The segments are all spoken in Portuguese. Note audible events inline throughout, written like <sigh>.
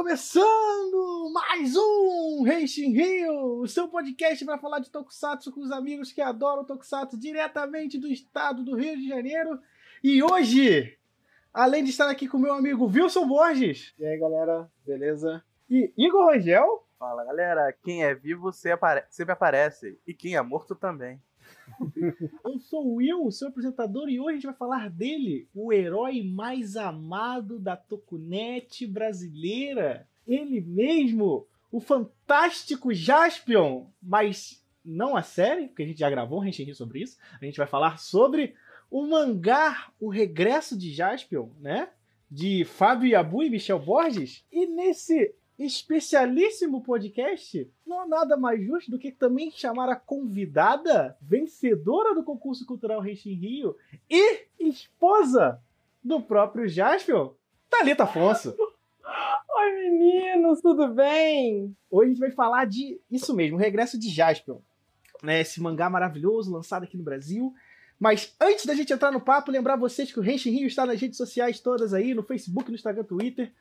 começando mais um Reixin Rio, o seu podcast para falar de Tokusatsu com os amigos que adoram Tokusatsu diretamente do estado do Rio de Janeiro. E hoje, além de estar aqui com meu amigo Wilson Borges. E aí, galera, beleza? E Igor Rangel. Fala, galera. Quem é vivo sempre aparece. E quem é morto também. <laughs> Eu sou o Will, seu apresentador, e hoje a gente vai falar dele, o herói mais amado da Tokunet brasileira. Ele mesmo, o fantástico Jaspion, mas não a série, porque a gente já gravou um Henshin sobre isso. A gente vai falar sobre o mangá O Regresso de Jaspion, né? De Fábio Yabu e Michel Borges. E nesse especialíssimo podcast, não há nada mais justo do que também chamar a convidada, vencedora do concurso cultural Reixin Rio e esposa do próprio Jasper, Thalita Afonso. <laughs> Oi, meninos, tudo bem? Hoje a gente vai falar de isso mesmo, o regresso de Jasper. Né, esse mangá maravilhoso lançado aqui no Brasil. Mas antes da gente entrar no papo, lembrar vocês que o Renshin Rio está nas redes sociais todas aí, no Facebook, no Instagram, Twitter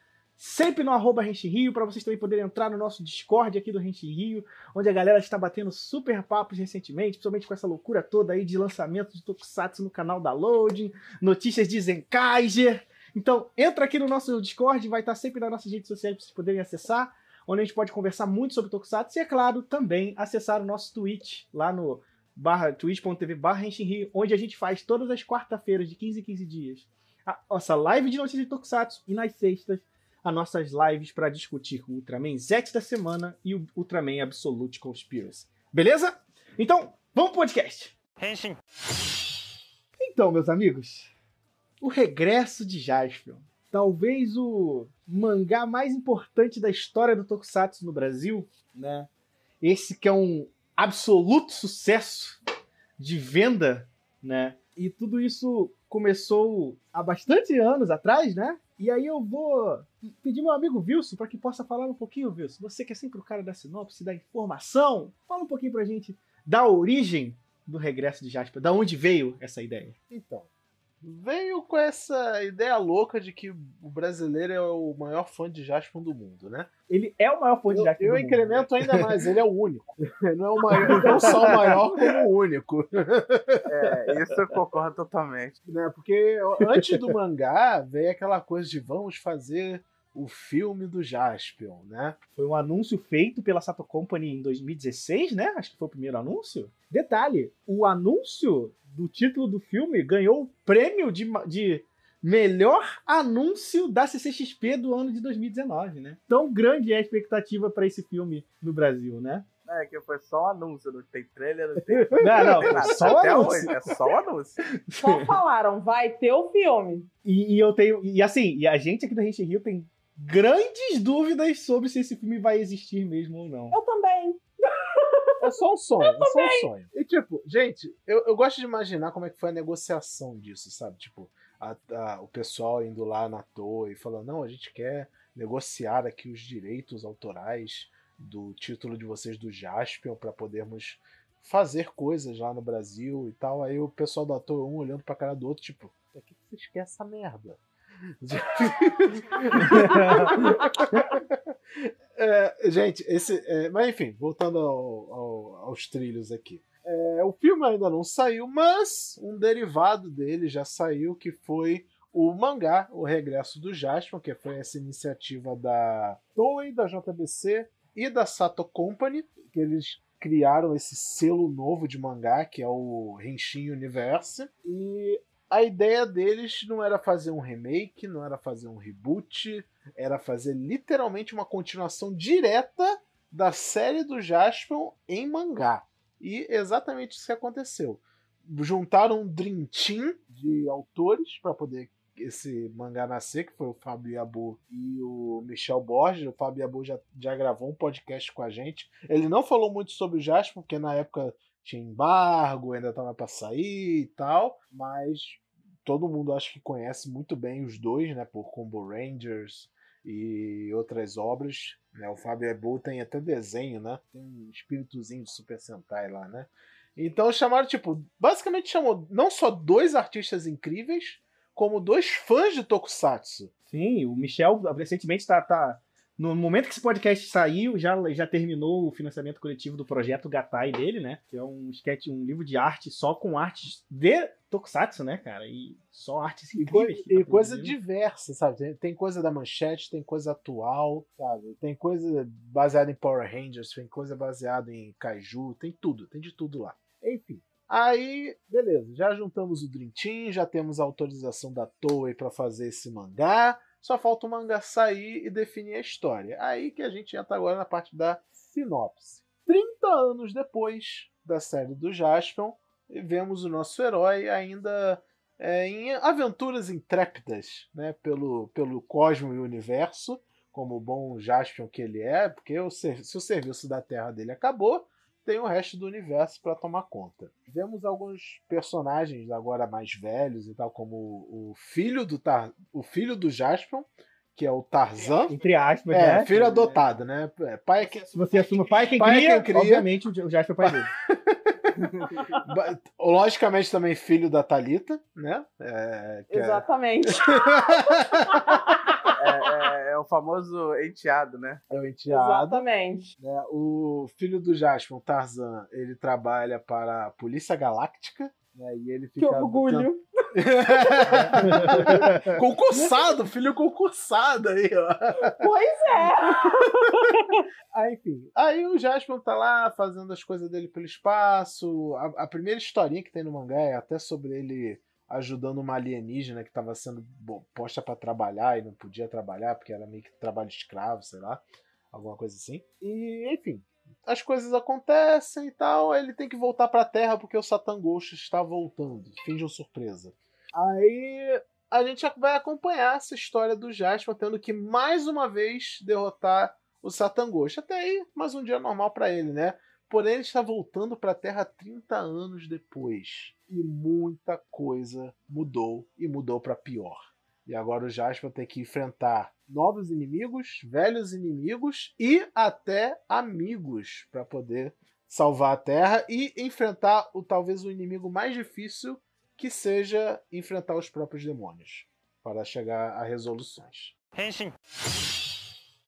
sempre no arroba Rio, para vocês também poderem entrar no nosso Discord aqui do Rente Rio, onde a galera está batendo super papos recentemente, principalmente com essa loucura toda aí de lançamento de Tokusatsu no canal da Loading, notícias de Zenkaiser. Então, entra aqui no nosso Discord, vai estar sempre nas nossas redes sociais para vocês poderem acessar, onde a gente pode conversar muito sobre Tokusatsu e, é claro, também acessar o nosso Twitch, lá no twitch.tv barra Rio, onde a gente faz todas as quarta-feiras, de 15 em 15 dias, a nossa live de notícias de Tokusatsu e nas sextas as nossas lives para discutir o Ultraman Z da semana e o Ultraman Absolute Conspiracy. Beleza? Então, vamos pro podcast. Henshin. Então, meus amigos, o regresso de Jaspion. Talvez o mangá mais importante da história do Tokusatsu no Brasil, né? Esse que é um absoluto sucesso de venda, né? E tudo isso começou há bastante anos atrás, né? E aí eu vou pedir meu amigo Wilson para que possa falar um pouquinho, Wilson. Você que é sempre o cara da sinopse, da informação, fala um pouquinho pra gente da origem do regresso de Jasper, da onde veio essa ideia. Então, veio com essa ideia louca de que o brasileiro é o maior fã de Jasper do mundo, né? Ele é o maior fã de Jasper eu, do mundo. Eu incremento ainda mais, ele é o único. <laughs> Não é o maior, não só o maior, como o único. É, isso eu concordo totalmente. Né? Porque antes do mangá veio aquela coisa de vamos fazer o filme do Jaspion, né? Foi um anúncio feito pela Sato Company em 2016, né? Acho que foi o primeiro anúncio. Detalhe, o anúncio do título do filme ganhou o prêmio de, de melhor anúncio da CCXP do ano de 2019, né? Tão grande é a expectativa para esse filme no Brasil, né? É, que foi só um anúncio, não tem trailer, não tem. <laughs> Não, não, não só o anúncio. Hoje, é só o anúncio. Só falaram, vai ter o filme. E, e, eu tenho. E assim, e a gente aqui do Rente Rio tem grandes dúvidas sobre se esse filme vai existir mesmo ou não. Eu também. É só um sonho, é só um sonho. E tipo, gente, eu, eu gosto de imaginar como é que foi a negociação disso, sabe? Tipo, a, a, o pessoal indo lá na toa e falando, não, a gente quer negociar aqui os direitos autorais do título de vocês do Jaspion para podermos fazer coisas lá no Brasil e tal. Aí o pessoal da toa um olhando pra cara do outro, tipo, pra que vocês querem essa merda? <laughs> é, gente, esse. É, mas enfim, voltando ao, ao, aos trilhos aqui. É, o filme ainda não saiu, mas um derivado dele já saiu, que foi o mangá, O Regresso do Jasper, que foi essa iniciativa da Toei, da JBC e da Sato Company, que eles criaram esse selo novo de mangá, que é o Henshin Universe. E a ideia deles não era fazer um remake, não era fazer um reboot, era fazer literalmente uma continuação direta da série do Jaspion em mangá. E exatamente isso que aconteceu. Juntaram um Dream Team de autores para poder esse mangá nascer, que foi o Fábio Yabu e o Michel Borges. O Fábio Yabu já, já gravou um podcast com a gente. Ele não falou muito sobre o Jasper, porque na época tinha embargo, ainda estava para sair e tal, mas todo mundo acho que conhece muito bem os dois, né, por Combo Rangers e outras obras. Né? O Fábio Ebu tem até desenho, né? Tem um espíritozinho de Super Sentai lá, né? Então chamaram, tipo, basicamente chamou não só dois artistas incríveis, como dois fãs de Tokusatsu. Sim, o Michel recentemente está tá No momento que esse podcast saiu, já, já terminou o financiamento coletivo do projeto Gatai dele, né? Que é um sketch, um livro de arte só com artes de Tokusatsu, né, cara? E só artes E, incríveis. que tá e coisa diversa, sabe? Tem, tem coisa da manchete, tem coisa atual, sabe? Tem coisa baseada em Power Rangers, tem coisa baseada em Kaiju, tem tudo, tem de tudo lá. Enfim. Aí, beleza, já juntamos o Dream Team, já temos a autorização da Toei para fazer esse mangá. Só falta o mangá sair e definir a história. Aí que a gente entra agora na parte da sinopse. 30 anos depois da série do Jaspion, vemos o nosso herói ainda é, em aventuras intrépidas né, pelo, pelo cosmo e universo, como o bom Jaspion que ele é, porque o se o serviço da Terra dele acabou, tem o resto do universo para tomar conta. Vemos alguns personagens agora mais velhos e tal, como o, o filho do Tar, o filho do Jaspion, que é o Tarzan. Entre aspas, É, né? filho adotado, né? É, Pai é que, Se você assume pai quem, Pai é cria, quem cria. obviamente o Jasper é pai dele. <laughs> <laughs> logicamente também filho da Talita, né? É, que é- Exatamente. <laughs> É, é- é o famoso enteado, né? é o enteado. Exatamente. né? O filho do Jasper, o Tarzan, ele trabalha para a Polícia Galáctica. Né? E ele Que fica orgulho. <laughs> concursado, filho concursado aí, ó. Pois é. <laughs> Aí, enfim. Aí o Jasper tá lá fazendo as coisas dele pelo espaço. A, a primeira historinha que tem no mangá é até sobre ele ajudando uma alienígena que estava sendo posta para trabalhar e não podia trabalhar porque era meio que trabalho escravo, sei lá, alguma coisa assim. E, enfim, as coisas acontecem e tal, ele tem que voltar pra Terra porque o Satan Ghost está voltando. Finge uma surpresa. Aí a gente vai acompanhar essa história do Jasper tendo que mais uma vez derrotar o Satan Ghost. Até aí, mais um dia normal pra ele, né? Porém, ele está voltando pra Terra 30 anos depois. E muita coisa mudou e mudou pra pior. E agora o Jasper tem que enfrentar novos inimigos, velhos inimigos e até amigos para poder salvar a Terra e enfrentar o talvez o inimigo mais difícil que seja enfrentar os próprios demônios para chegar a resoluções.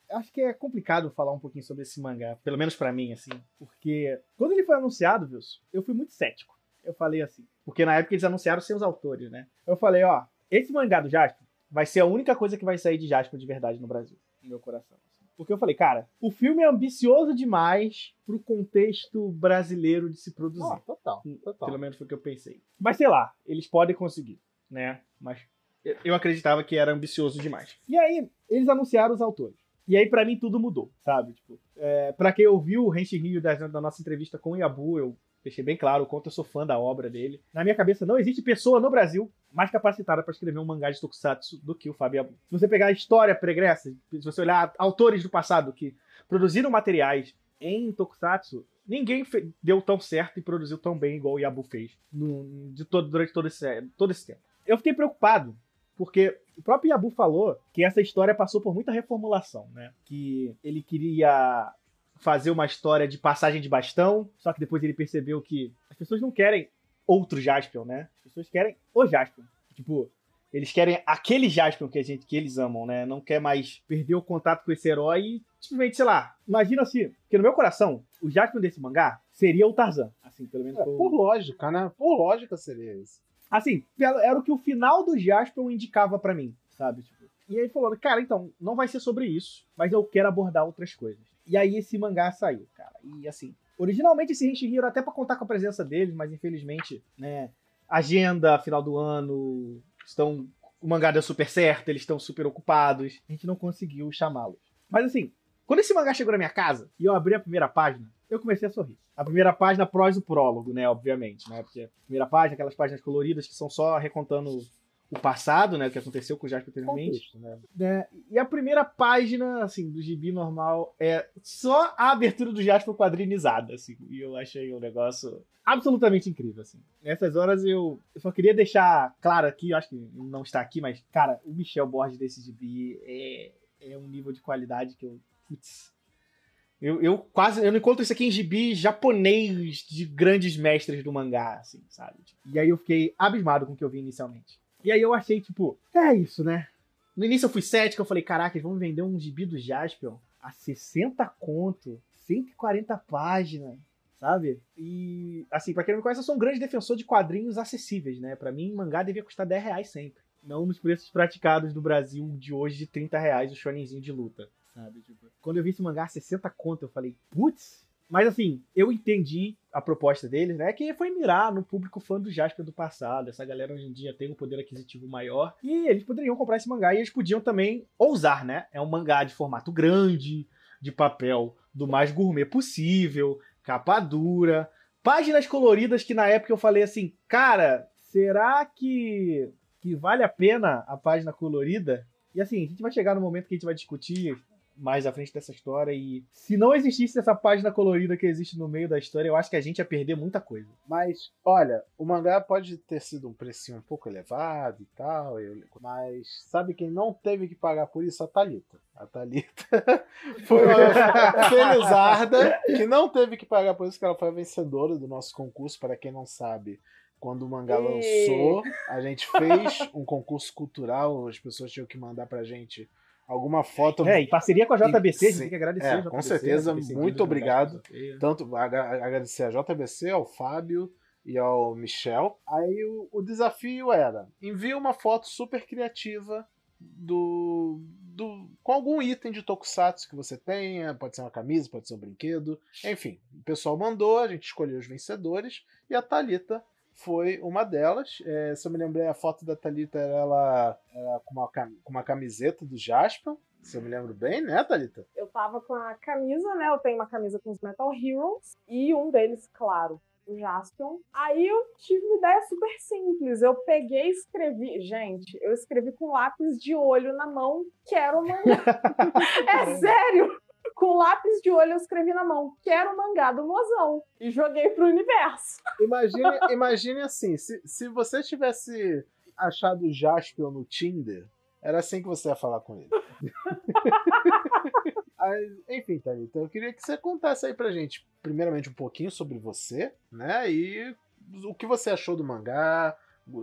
Acho que é complicado falar um pouquinho sobre esse mangá, pelo menos pra mim, assim, porque quando ele foi anunciado, Wilson, eu fui muito cético. Eu falei assim, porque na época eles anunciaram sem os autores, né? Eu falei, ó, esse mangá do Jasper vai ser a única coisa que vai sair de Jasper de verdade no Brasil, no meu coração. assim. Porque eu falei, cara, o filme é ambicioso demais pro contexto brasileiro de se produzir. Ah, total, total. Pelo menos foi o que eu pensei. Mas sei lá, eles podem conseguir, né? Mas eu- acreditava que era ambicioso demais. E aí, eles anunciaram os autores. E aí, pra mim, tudo mudou, sabe? Tipo, é, pra quem ouviu o Renchi Rio da, da nossa entrevista com o Yabu, eu deixei bem claro o quanto eu sou fã da obra dele. Na minha cabeça, não existe pessoa no Brasil mais capacitada pra escrever um mangá de tokusatsu do que o Fábio. Se você pegar a história pregressa, se você olhar autores do passado que produziram materiais em tokusatsu, ninguém deu tão certo e produziu tão bem igual o Yabu fez no- de todo, durante todo esse, todo esse tempo. Eu fiquei preocupado, porque o próprio Yabu falou que essa história passou por muita reformulação, né? Que ele queria fazer uma história de passagem de bastão, só que depois ele percebeu que as pessoas não querem outro Jaspion, né? As pessoas querem o Jaspion. Tipo, eles querem aquele Jaspion que a gente que eles amam, né? Não quer mais perder o contato com esse herói e simplesmente, sei lá, imagina assim, porque no meu coração, o Jaspion desse mangá seria o Tarzan, assim, pelo menos É, o- por lógica, né? Por lógica seria isso. Assim, era o que o final do Jasper indicava pra mim, sabe? Tipo, e aí falou, cara, então, não vai ser sobre isso, mas eu quero abordar outras coisas. E aí esse mangá saiu, cara. E assim, originalmente esse Henshin era até pra contar com a presença deles, mas infelizmente, né, agenda, final do ano, estão o mangá deu super certo, eles estão super ocupados, a gente não conseguiu chamá-los. Mas assim, quando esse mangá chegou na minha casa e eu abri a primeira página, eu comecei a sorrir. A primeira página após o prólogo, né, obviamente, né, porque a primeira página, aquelas páginas coloridas que são só recontando o passado, né, o que aconteceu com o Jasper anteriormente. Né? né? E a primeira página, assim, do gibi normal é só a abertura do Jasper quadrinizada, assim. E eu achei um negócio absolutamente incrível, assim. Nessas horas eu, eu só queria deixar claro aqui, eu acho que não está aqui, mas, cara, o Michel Borges desse gibi é, é um nível de qualidade que eu. Putz. Eu, eu quase. Eu não encontro isso aqui em gibi japonês de grandes mestres do mangá, assim, sabe? E aí eu fiquei abismado com o que eu vi inicialmente. E aí eu achei, tipo, é isso, né? No início eu fui cético, eu falei, caraca, eles vão vender um gibi do Jaspion a 60 conto, 140 páginas, sabe? E, assim, pra quem não me conhece, eu sou um grande defensor de quadrinhos acessíveis, né? Pra mim, mangá devia custar 10 reais sempre. Não nos preços praticados do Brasil de hoje de 30 reais o shonenzinho de luta, sabe? Tipo, quando eu vi esse mangá a 60 conto, eu falei, putz, mas assim, eu entendi a proposta deles, né? Que foi mirar no público fã do Jasper do passado. Essa galera hoje em dia tem um poder aquisitivo maior. E eles poderiam comprar esse mangá e eles podiam também ousar, né? É um mangá de formato grande, de papel do mais gourmet possível, capa dura, páginas coloridas que na época eu falei assim, cara, será que, que vale a pena a página colorida? E assim, a gente vai chegar no momento que a gente vai discutir mais à frente dessa história. E se não existisse essa página colorida que existe no meio da história, eu acho que a gente ia perder muita coisa. Mas, olha, o mangá pode ter sido um precinho um pouco elevado e tal, mas sabe quem não teve que pagar por isso? A Thalita. A Thalita <laughs> foi uma <laughs> felizarda que não teve que pagar por isso, que ela foi a vencedora do nosso concurso, para quem não sabe. Quando o mangá lançou, a gente fez um concurso cultural, as pessoas tinham que mandar pra gente alguma foto. É, em parceria com a JBC, a gente tem que agradecer é, JBC. Com certeza, muito obrigado. Tanto agradecer a JBC, ao Fábio e ao Michel. Aí o, o desafio era: envie uma foto super criativa do, do com algum item de tokusatsu que você tenha, pode ser uma camisa, pode ser um brinquedo, enfim. O pessoal mandou, a gente escolheu os vencedores e a Talita foi uma delas. É, se eu me lembrei, a foto da Thalita era ela, ela com, uma, com uma camiseta do Jasper. Se eu me lembro bem, né, Thalita? Eu tava com a camisa, né? Eu tenho uma camisa com os Metal Heroes e um deles, claro, o Jaspion. Aí eu tive uma ideia super simples. Eu peguei e escrevi. Gente, eu escrevi com lápis de olho na mão, o <laughs> mangá. é sério! Com lápis de olho eu escrevi na mão, quero o mangá do mozão. E joguei pro universo. <laughs> Imagine, imagine assim, se, se você tivesse achado o Jaspion no Tinder, era assim que você ia falar com ele. <laughs> enfim, Thalita, eu queria que você contasse aí pra gente, primeiramente, um pouquinho sobre você, né? E o que você achou do mangá,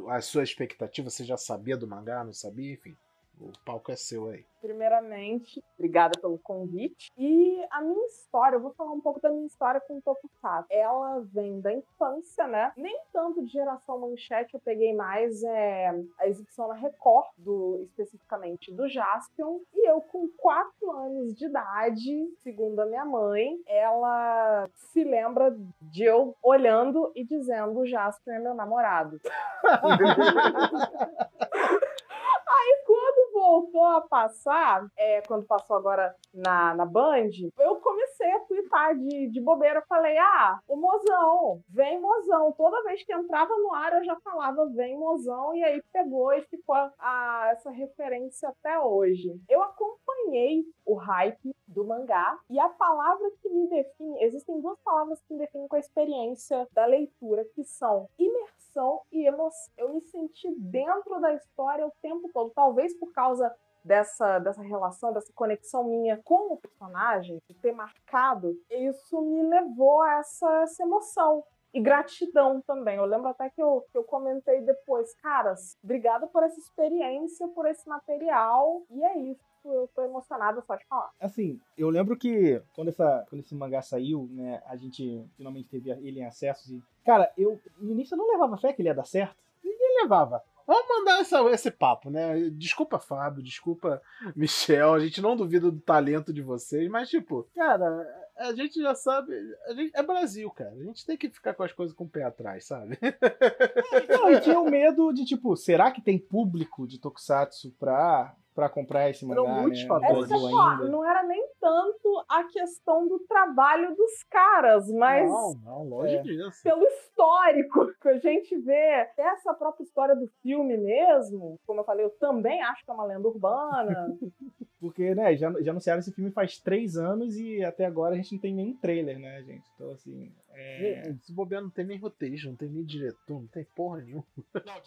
a sua expectativa, você já sabia do mangá, não sabia, enfim. O palco é seu aí. Primeiramente, obrigada pelo convite. E a minha história, eu vou falar um pouco da minha história com o Tokusatsu. Ela vem da infância, né? Nem tanto de geração manchete, eu peguei mais é, a exibição na Record, do, especificamente do Jaspion. E eu, com 4 anos de idade, segundo a minha mãe, ela se lembra de eu olhando e dizendo: o Jaspion é meu namorado. <laughs> Voltou a passar, é, quando passou agora na, na Band, eu comecei a twittar de, de bobeira. Falei, ah, o mozão, vem mozão. Toda vez que entrava no ar, eu já falava, vem mozão. E aí pegou e ficou a, a, essa referência até hoje. Eu acompanhei o hype do mangá e a palavra que me define, existem duas palavras que me definem com a experiência da leitura, que são imersão e emoção. Eu me senti dentro da história o tempo todo. Talvez por causa dessa, dessa relação, dessa conexão minha com o personagem, de ter marcado, isso me levou a essa, essa emoção. E gratidão também. Eu lembro até que eu, que eu comentei depois, caras, obrigada por essa experiência, por esse material. E é isso eu tô emocionada só de falar. Assim, eu lembro que quando, essa, quando esse mangá saiu, né, a gente finalmente teve ele em acessos e. Cara, eu no início eu não levava fé que ele ia dar certo. Ninguém levava. Vamos mandar essa, esse papo, né? Desculpa, Fábio, desculpa, Michel. A gente não duvida do talento de vocês, mas, tipo, cara, a gente já sabe. Gente, é Brasil, cara. A gente tem que ficar com as coisas com o pé atrás, sabe? Não, <laughs> eu tinha o medo de, tipo, será que tem público de Tokusatsu pra para comprar esse mangá, Eram muitos né? fatores. Essa, ainda. não era nem tanto a questão do trabalho dos caras, mas Não, não, longe É. disso. pelo histórico <laughs> que a gente vê, essa própria história do filme mesmo, como eu falei, eu também acho que é uma lenda urbana. <laughs> Porque, né, já, já anunciaram esse filme faz três anos e até agora a gente não tem nem trailer, né, gente? Então, assim. É... Se bobear, não tem nem roteirista, não tem nem diretor, não tem porra nenhuma.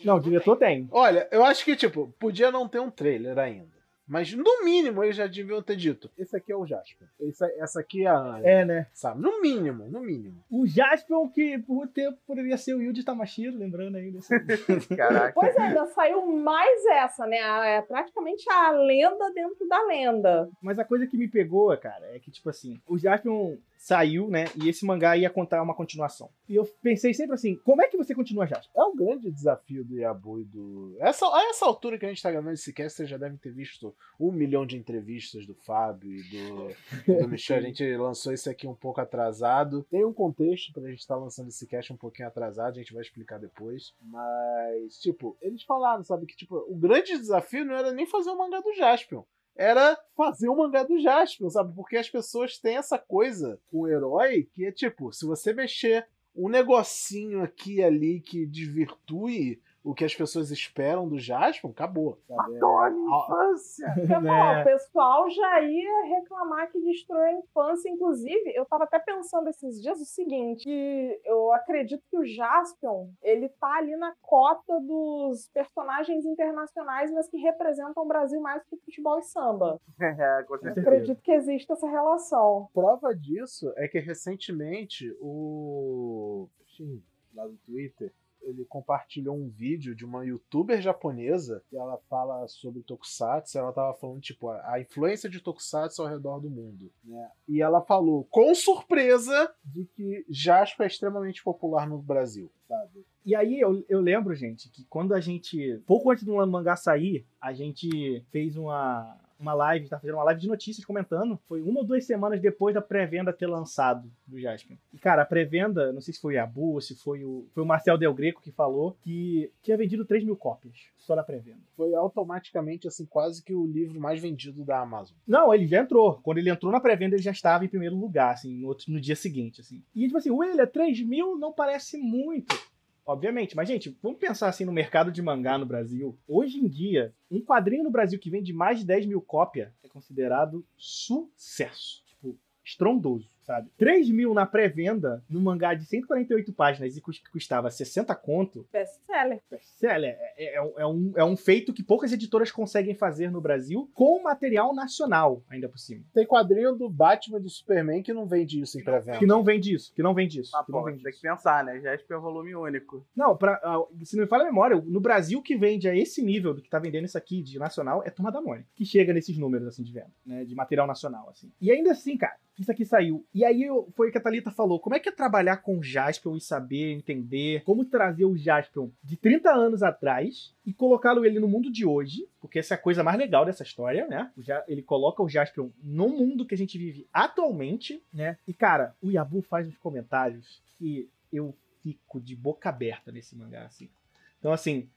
Não, o diretor tem. Olha, eu acho que, tipo, podia não ter um trailer ainda. Mas no mínimo eles já deviam ter dito: esse aqui é o Jasper. Esse, essa aqui é a Anya. É, né? Sabe? No mínimo, no mínimo. O Jaspion, que por muito tempo poderia ser o Yuji Tamashiro, lembrando aí desse. <laughs> Caraca. Pois é, ainda saiu mais essa, né? É praticamente a lenda dentro da lenda. Mas a coisa que me pegou, cara, é que, tipo assim, o Jaspion saiu, né? E esse mangá ia contar uma continuação. E eu pensei sempre assim, como é que você continua Jaspion? É um grande desafio do Yabu e do. Essa, a essa altura que a gente tá gravando esse cast, vocês já devem ter visto um milhão de entrevistas do Fábio e do, do Michel. A gente lançou esse aqui um pouco atrasado. Tem um contexto pra gente estar lançando esse cast um pouquinho atrasado, a gente vai explicar depois. Mas, tipo, eles falaram, sabe, que tipo, o grande desafio não era nem fazer o mangá do Jaspion. Era fazer o mangá do Jaspion, sabe? Porque as pessoas têm essa coisa com o herói que é tipo, se você mexer um negocinho aqui e ali que desvirtue o que as pessoas esperam do Jaspion, acabou. Matou a minha Ah, infância. <laughs> Né? o pessoal já ia reclamar que destrói a infância. Inclusive, eu tava até pensando esses dias o seguinte: que eu acredito que o Jaspion ele tá ali na cota dos personagens internacionais, mas que representam o Brasil mais que futebol e samba. <laughs> É, com Eu acredito que existe essa relação. Prova disso é que recentemente o. Lá do Twitter. Ele compartilhou um vídeo de uma youtuber japonesa que ela fala sobre Tokusatsu. Ela tava falando, tipo, a, a influência de Tokusatsu ao redor do mundo. Né? E ela falou, com surpresa, de que Jasper é extremamente popular no Brasil, sabe? E aí eu, eu lembro, gente, que quando a gente. Pouco antes do mangá sair, a gente fez uma, uma live, tá fazendo uma live de notícias comentando. Foi uma ou duas semanas depois da pré-venda ter lançado do Jasper. E, cara, a pré-venda, não sei se foi a Bu, se foi o. Foi o Marcel Del Greco que falou que tinha vendido 3 mil cópias só da pré-venda. Foi automaticamente, assim, quase que o livro mais vendido da Amazon. Não, ele já entrou. Quando ele entrou na pré-venda, ele já estava em primeiro lugar, assim, no, outro, no dia seguinte, assim. E, tipo assim, William, 3 mil não parece muito. Obviamente, mas, gente, vamos pensar assim no mercado de mangá no Brasil. Hoje em dia, um quadrinho no Brasil que vende mais de 10 mil cópias é considerado sucesso. Tipo, estrondoso, sabe? 3 mil na pré-venda, num mangá de 148 páginas e que custava 60 conto, Best-seller. best-seller, é, é, um- é um, é um feito que poucas editoras conseguem fazer no Brasil com material nacional, ainda por cima. Tem quadrinho do Batman e do Superman que não vende isso em pré-venda. Que não vende isso, que não vende isso. Ah, que não pô, vende tem que isso. pensar, né? Jasper é volume único. Não, pra, ah, se não me falha a memória, no Brasil que vende a esse nível do que tá vendendo isso aqui de nacional é Turma da Mônica, que chega nesses números assim de venda, né, de material nacional assim. E ainda assim, cara, isso aqui saiu. E aí foi o que a Thalita falou, como é que é trabalhar com o Jaspion e saber, entender como trazer o Jaspion de 30 anos atrás e colocá-lo ele no mundo de hoje, porque essa é a coisa mais legal dessa história, né? Ele coloca o Jaspion no mundo que a gente vive atualmente, né? E cara, o Yabu faz uns comentários que eu fico de boca aberta nesse mangá, assim. Então, assim,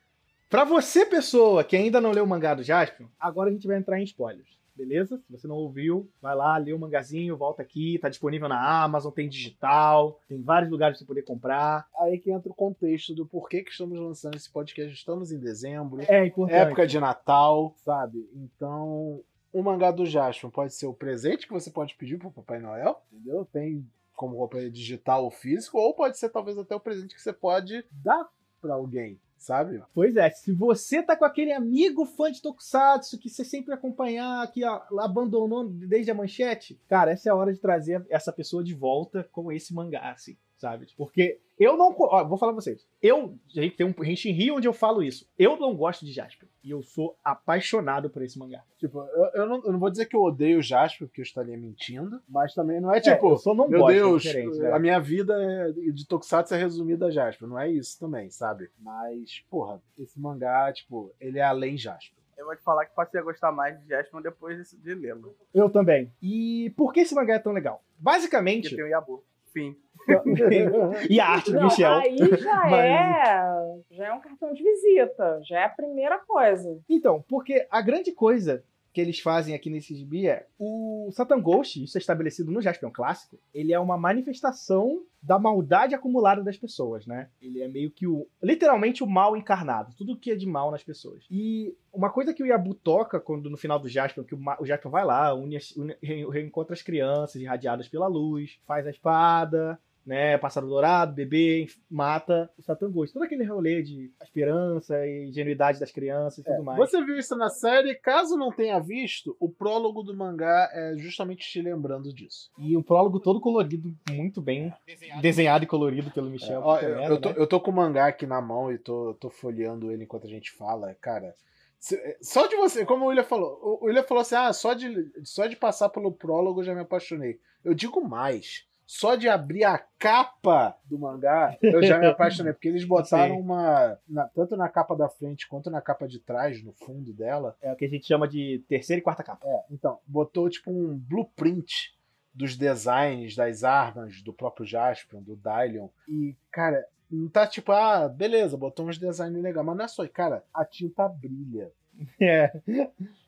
pra você, pessoa que ainda não leu o mangá do Jaspion, agora a gente vai entrar em spoilers. Beleza? Se você não ouviu, vai lá, lê o mangazinho, volta aqui, tá disponível na Amazon, tem digital, tem vários lugares pra você poder comprar. Aí que entra o contexto do porquê que estamos lançando esse podcast. Estamos em dezembro, É importante. época de Natal, sabe? Então, o mangá do Jaspion pode ser o presente que você pode pedir pro Papai Noel, entendeu? Tem como roupa digital ou físico, ou pode ser talvez até o presente que você pode dar pra alguém, sabe? Pois é, se você tá com aquele amigo fã de Tokusatsu que você sempre acompanhar, que abandonou desde a manchete, cara, essa é a hora de trazer essa pessoa de volta com esse mangá, assim, sabe? Porque eu não. Ó, vou falar pra vocês. Eu. Gente, tem um Henshin Rio onde eu falo isso. Eu não gosto de Jasper. E eu sou apaixonado por esse mangá. Tipo, eu, eu não, eu não vou dizer que eu odeio o Jaspion, porque eu estaria mentindo, mas também não é tipo, eu só não meu gosto, é Deus, né? a minha vida é- de Tokusatsu é resumida a Jaspion. Não é isso também, sabe? Mas, porra, esse mangá, tipo, ele é além Jaspion. Eu vou te falar que passei a gostar mais de Jasper depois de lê-lo. Eu também. E por que esse mangá é tão legal? Porque Basicamente. tem o Yabu. Fim. <laughs> e a arte do Não, Michel. aí já <laughs> Mas- é. Já é um cartão de visita. Já é a primeira coisa. Então, porque a grande coisa que eles fazem aqui nesse gibi é o Satan Ghost, isso é estabelecido no Jaspion clássico, ele é uma manifestação da maldade acumulada das pessoas, né? Ele é meio que o literalmente o mal encarnado, tudo que é de mal nas pessoas. E uma coisa que o Yabu toca quando no final do Jaspion, que o, o Jaspion vai lá, une, une- re- reencontra as crianças irradiadas pela luz, faz a espada, né? Pássaro dourado, bebê, mata o Satan Ghost. Todo aquele rolê de esperança e ingenuidade das crianças e tudo mais. Você viu isso na série? Caso não tenha visto, o prólogo do mangá é justamente te lembrando disso. E um prólogo todo colorido, muito bem desenhado, e colorido pelo Michel. Ó, puta eu, merda, eu tô, né? eu tô com o mangá aqui na mão e tô, tô folheando ele enquanto a gente fala, cara. se- Só de você, como o William falou, o William falou assim: ah, só de, só de passar pelo prólogo eu já me apaixonei. Eu digo mais. Só de abrir a capa do mangá, eu já me apaixonei. Porque eles botaram Sim. uma. na- tanto na capa da frente quanto na capa de trás, no fundo dela. É o que a gente chama de terceira e quarta capa. É, então, botou tipo um blueprint dos designs das armas do próprio Jaspion, do Dylion. E, cara, não tá tipo, ah, beleza, botou uns designs legais, mas não é só, cara, a tinta brilha. <laughs> É.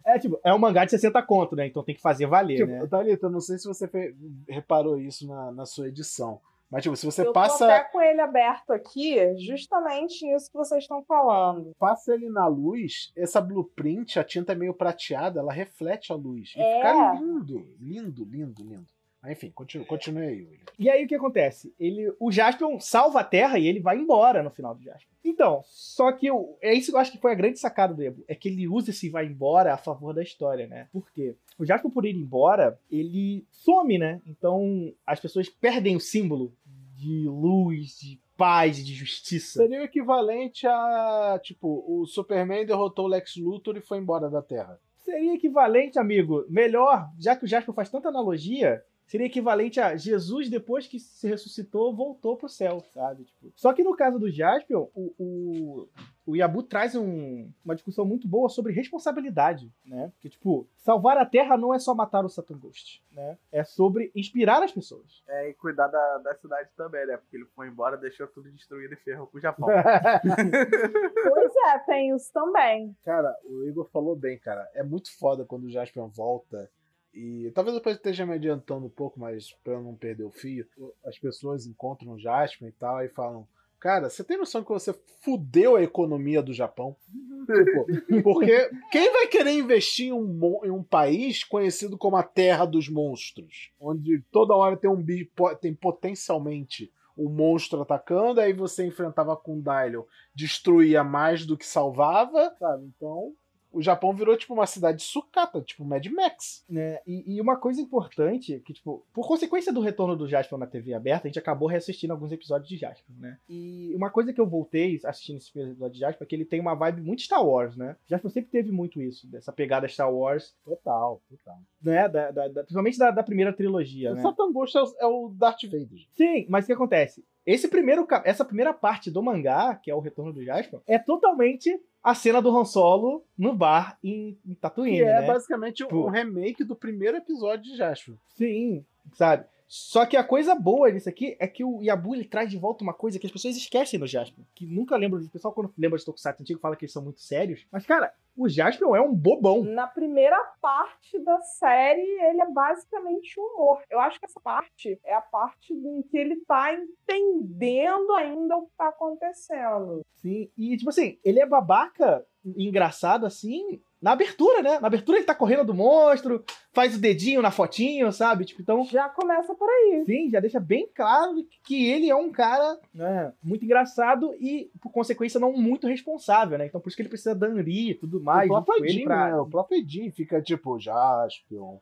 É, tipo, é um mangá de 60 conto, né? Então tem que fazer valer, Tipo, né? Thalita, eu não sei se você reparou isso na, na sua edição. Mas, tipo, se você eu tô passa, até com ele aberto aqui, justamente nisso que vocês estão falando. passa ele na luz, essa blueprint, a tinta é meio prateada, ela reflete a luz. E É. fica lindo, lindo, lindo, lindo. Mas, enfim, continue, continue aí, William. E aí o que acontece? Ele, o Jaspion salva a Terra e ele vai embora no final do Jaspion. Então, só que eu, é isso que eu acho que foi a grande sacada do Ebu. É que ele usa esse vai embora a favor da história, né? Por quê? O Jaspion, por ir embora, ele some, né? Então as pessoas perdem o símbolo de luz, de paz, de justiça. Seria o equivalente a, tipo, o Superman derrotou o Lex Luthor e foi embora da Terra. Seria equivalente, amigo, melhor, já que o Jasper faz tanta analogia, seria equivalente a Jesus, depois que se ressuscitou, voltou pro céu, sabe? Tipo, só que no caso do Jasper, o, o, o Yabu traz um- uma discussão muito boa sobre responsabilidade, né? Porque, tipo, salvar a Terra não é só matar o Satan Ghost, né? É sobre inspirar as pessoas. É, e cuidar da, da cidade também, né? Porque ele foi embora, deixou tudo destruído e ferrou com o Japão. <laughs> Pois é, tem isso também. Cara, o Igor falou bem, cara. É muito foda quando o Jaspion volta. E talvez depois eu esteja me adiantando um pouco, mas pra eu não perder o fio, as pessoas encontram o Jaspion e tal, e falam. Cara, você tem noção que você fudeu a economia do Japão? <laughs> Tipo, porque quem vai querer investir em um, em um país conhecido como a Terra dos Monstros? Onde toda hora tem um bi, po- tem potencialmente um monstro atacando, aí você enfrentava com o Dylion, destruía mais do que salvava, sabe? Então, o Japão virou tipo uma cidade sucata, tipo Mad Max. né? E, e uma coisa importante, que, tipo, por consequência do retorno do Jasper na TV aberta, a gente acabou reassistindo alguns episódios de Jasper, né? E uma coisa que eu voltei assistindo esse episódio de Jasper é que ele tem uma vibe muito Star Wars, né? Jasper sempre teve muito isso, dessa pegada Star Wars, Total, total. né? Da, da- da- principalmente da, da primeira trilogia, O né? Satan Ghost é o, é o Darth Vader. Sim, mas o que acontece? Esse primeiro, essa primeira parte do mangá, que é o retorno do Jasper, é totalmente a cena do Han Solo no bar em, em Tatooine, Que é né? basicamente um Tipo- remake do primeiro episódio de Jasper. Sim, sabe? Só que a coisa boa disso aqui é que o Yabu ele traz de volta uma coisa que as pessoas esquecem no Jasper. Que nunca lembram. O pessoal, quando lembra de Tokusatsu antigo, fala que eles são muito sérios. Mas, cara, o Jasper é um bobão. Na primeira parte da série, ele é basicamente humor. Eu acho que essa parte é a parte em que ele tá entendendo ainda o que tá acontecendo. Sim. E, tipo assim, ele é babaca engraçado assim. Na abertura, né? Na abertura ele tá correndo do monstro, faz o dedinho na fotinho, sabe? Tipo, então. Já começa por aí. Sim, já deixa bem claro que ele é um cara né, muito engraçado e, por consequência, não muito responsável, né? Então por isso que ele precisa da Anri e tudo mais. o próprio junto com ele Edin, pra- né? O próprio Edin fica tipo, Jaspion,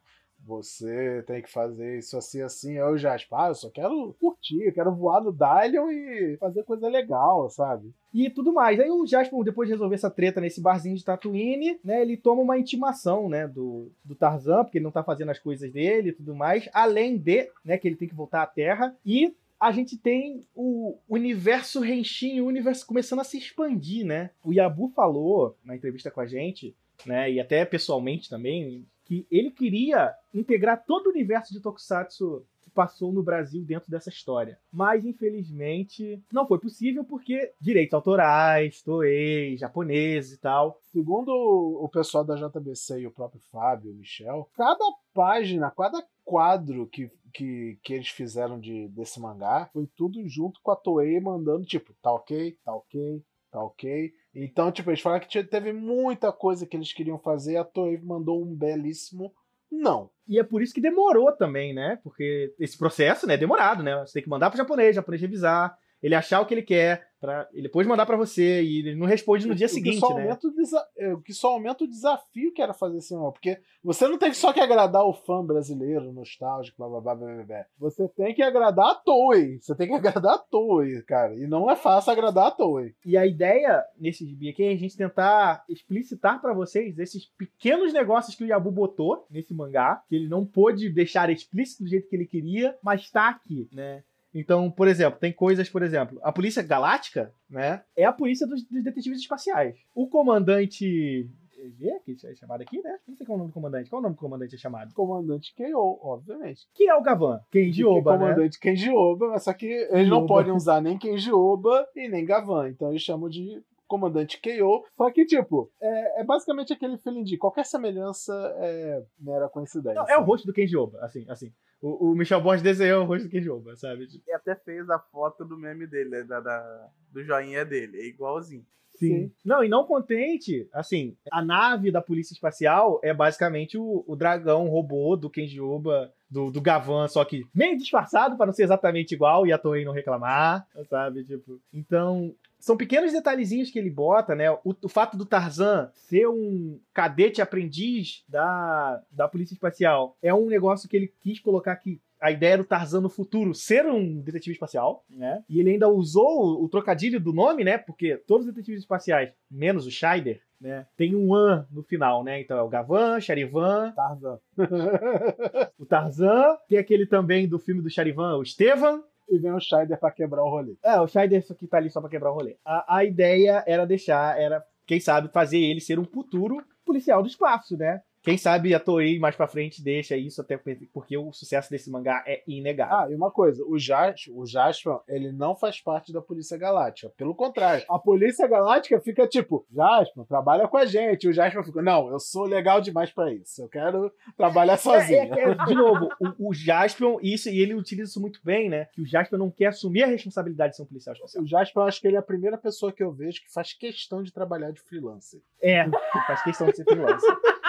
você tem que fazer isso assim, assim. Aí o Jaspion, ah, eu só quero curtir, eu quero voar no Dylion e fazer coisa legal, sabe? e tudo mais. Aí o Jasper, depois de resolver essa treta nesse barzinho de Tatooine, né, ele toma uma intimação, né, do, do Tarzan, porque ele não tá fazendo as coisas dele e tudo mais, além de, né, que ele tem que voltar à Terra, e a gente tem o universo Henshin, o universo começando a se expandir, né? O Yabu falou na entrevista com a gente, né, e até pessoalmente também, que ele queria integrar todo o universo de Tokusatsu que passou no Brasil dentro dessa história. Mas, infelizmente, não foi possível porque direitos autorais, Toei, japoneses e tal. Segundo o pessoal da JBC e o próprio Fábio, o Michel, cada página, cada quadro que, que, que eles fizeram de, desse mangá foi tudo junto com a Toei mandando, tipo, tá ok, tá ok, tá ok. Então, tipo, eles falaram que teve muita coisa que eles queriam fazer, a Toei mandou um belíssimo Não. E é por isso que demorou também, né? Porque esse processo né, é demorado, né? Você tem que mandar pro japonês, o japonês revisar, ele achar o que ele quer, para ele depois mandar para você e ele não responde no dia que seguinte, só né? o é, O que só aumenta o desafio que era fazer cinema. Porque você não tem só que agradar o fã brasileiro, nostálgico, blá blá blá blá blá. Você tem que agradar a Toei. Você tem que agradar a Toei, cara. E não é fácil agradar a Toei. E a ideia nesse gibi aqui é a gente tentar explicitar pra vocês esses pequenos negócios que o Yabu botou nesse mangá, que ele não pôde deixar explícito do jeito que ele queria, mas tá aqui, né? Então, por exemplo, tem coisas, por exemplo, a polícia galáctica, né? É a polícia dos, dos detetives espaciais. O comandante G, que é chamado aqui, né? Não sei qual é o nome do comandante. Qual é o nome do comandante é chamado? Comandante K.O., obviamente. Que é o Gavan, Kenji Oba, né? Comandante Kenji Oba, mas só que eles não podem usar nem Kenji Oba e nem Gavan. Então eles chamam de comandante K.O. Só que, tipo, é, é basicamente aquele feeling de qualquer semelhança é mera coincidência. Não, é o rosto do Kenji Oba, assim, assim. O, o Michel Borges desenhou o rosto do Kenji Oba, sabe? E até fez a foto do meme dele, né, da, da- do joinha dele. É igualzinho. Sim. Não, e não contente, assim, a nave da polícia espacial é basicamente o, o dragão robô do Kenji Oba, do, do Gavan, só que meio disfarçado para não ser exatamente igual e a Toei não reclamar, sabe? Tipo, então, são pequenos detalhezinhos que ele bota, né? O, o fato do Tarzan ser um cadete aprendiz da, da polícia espacial é um negócio que ele quis colocar que a ideia do Tarzan no futuro ser um detetive espacial, né? E ele ainda usou o, o trocadilho do nome, né? Porque todos os detetives espaciais, menos o Scheider, né? Tem um an no final, né? Então é o Gavan, Charivan, Tarzan. <laughs> o Tarzan, tem aquele também do filme do Charivan, o Estevan, e vem o Scheider pra quebrar o rolê. é, o Scheider que tá ali só pra quebrar o rolê. A, a ideia era deixar, era, quem sabe, fazer ele ser um futuro policial do espaço, né? Quem sabe a Toei mais pra frente deixa isso até porque o sucesso desse mangá é inegável. Ah, e uma coisa, o, Jas, o Jasper, ele não faz parte da Polícia Galáctica. Pelo contrário, a Polícia Galáctica fica tipo, Jasper, trabalha com a gente. O Jasper fica, não, eu sou legal demais pra isso. Eu quero trabalhar sozinho. É, é, é, de novo, o, o Jaspion, isso, e ele utiliza isso muito bem, né? Que o Jaspion não quer assumir a responsabilidade de ser um policial espacial. O Jasper, eu acho que ele é a primeira pessoa que eu vejo que faz questão de trabalhar de freelancer. É, faz questão de ser freelancer. <laughs>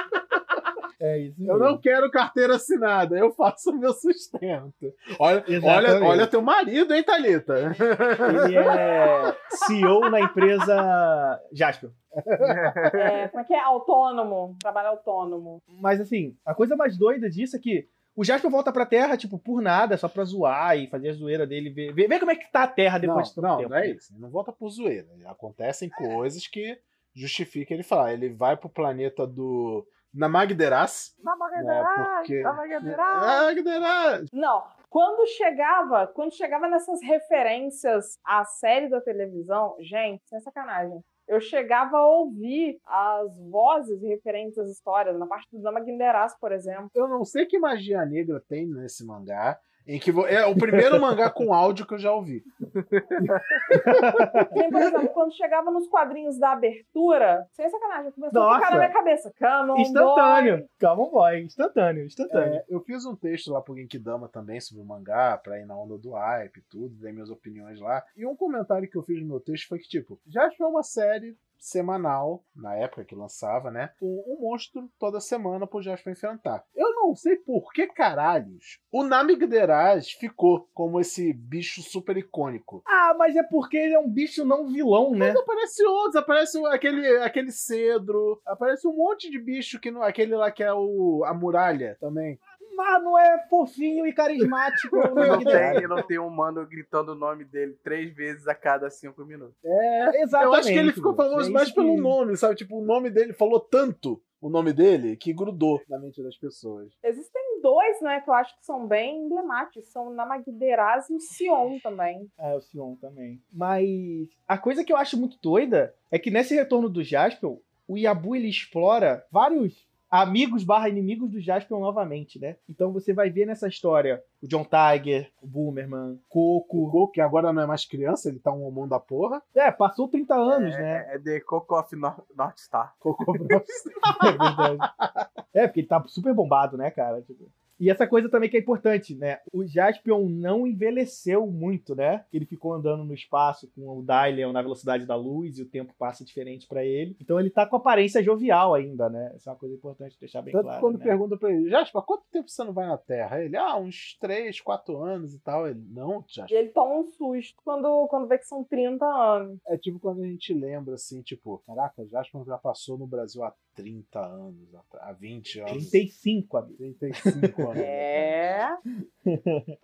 É isso Eu não quero carteira assinada, eu faço o meu sustento. Olha, olha, Exatamente. olha teu marido, hein, Thalita? Ele é CEO na empresa Jaspion. É, como é que é? Autônomo. Trabalho autônomo. Mas assim, a coisa mais doida disso é que o Jasper volta pra Terra, tipo, por nada, só pra zoar e fazer a zoeira dele, ver, ver, ver como é que tá a Terra Não, depois de tanto não, tempo. não é isso. Ele não volta por zoeira. Acontecem coisas que justificam ele falar. Ele vai pro planeta do Namagderas. Na Né, porque- na Magadeira. Namagderas! Não. Quando chegava, quando chegava nessas referências à série da televisão, gente, sem sacanagem. Eu chegava a ouvir as vozes referentes às histórias, na parte do Dama Guinderas, por exemplo. Eu não sei que magia negra tem nesse mangá. Em que vo- é o primeiro mangá com áudio que eu já ouvi. Tem, por exemplo, quando chegava nos quadrinhos da abertura, sem sacanagem, começou a Nossa. tocar na minha cabeça. Canon Instantâneo. Calma, boy. Instantâneo, instantâneo. É, eu fiz um texto lá pro Genkidama também sobre o mangá, pra ir na onda do hype e tudo, dei minhas opiniões lá. E um comentário que eu fiz no meu texto foi que, tipo, já foi uma série semanal, na época que lançava, né? Com um monstro toda semana pro Jasper enfrentar. Eu não sei por que caralhos o Namigderaz ficou como esse bicho super icônico. Ah, mas é porque ele é um bicho não vilão, né? Mas aparece outros, aparece aquele, aquele cedro, aparece um monte de bicho que não. Aquele lá que é o, a muralha também. Mas não é fofinho e carismático. <laughs> Não tem, não tem um mano gritando o nome dele três vezes a cada cinco minutos. É, Exatamente. Eu acho que ele ficou famoso É mais pelo nome, sabe? Tipo, o nome dele falou tanto o nome dele que grudou na mente das pessoas. Existem dois, né, que eu acho que são bem emblemáticos. São o Namagderaz e o Sion também. É, o Sion também. Mas a coisa que eu acho muito doida é que nesse retorno do Jaspion, o Yabu ele explora vários amigos barra inimigos do Jaspion novamente, né? Então você vai ver nessa história o John Tiger, o Boomerman, O Coco. Coco, que agora não é mais criança, ele tá um homão da porra. É, passou 30 anos, né? É, é The Coco of Nor- North Star. Coco Bros. <laughs> É verdade. É, porque ele tá super bombado, né, cara? Tipo, E essa coisa também que é importante, né? O Jaspion não envelheceu muito, né? Ele ficou andando no espaço com o Dylion na velocidade da luz e o tempo passa diferente para ele. Então ele tá com aparência jovial ainda, né? Essa é uma coisa importante deixar bem Tanto claro. quando né? pergunta pra ele, Jasper, quanto tempo você não vai na Terra? Ele, ah, uns 3, 4 anos e tal. Ele, não, E ele toma um susto quando, quando vê que são 30 anos. É tipo quando a gente lembra assim, tipo, caraca, Jasper já passou no Brasil há 30 anos, há 20 anos. 35, amigo. 35 anos. É. <laughs>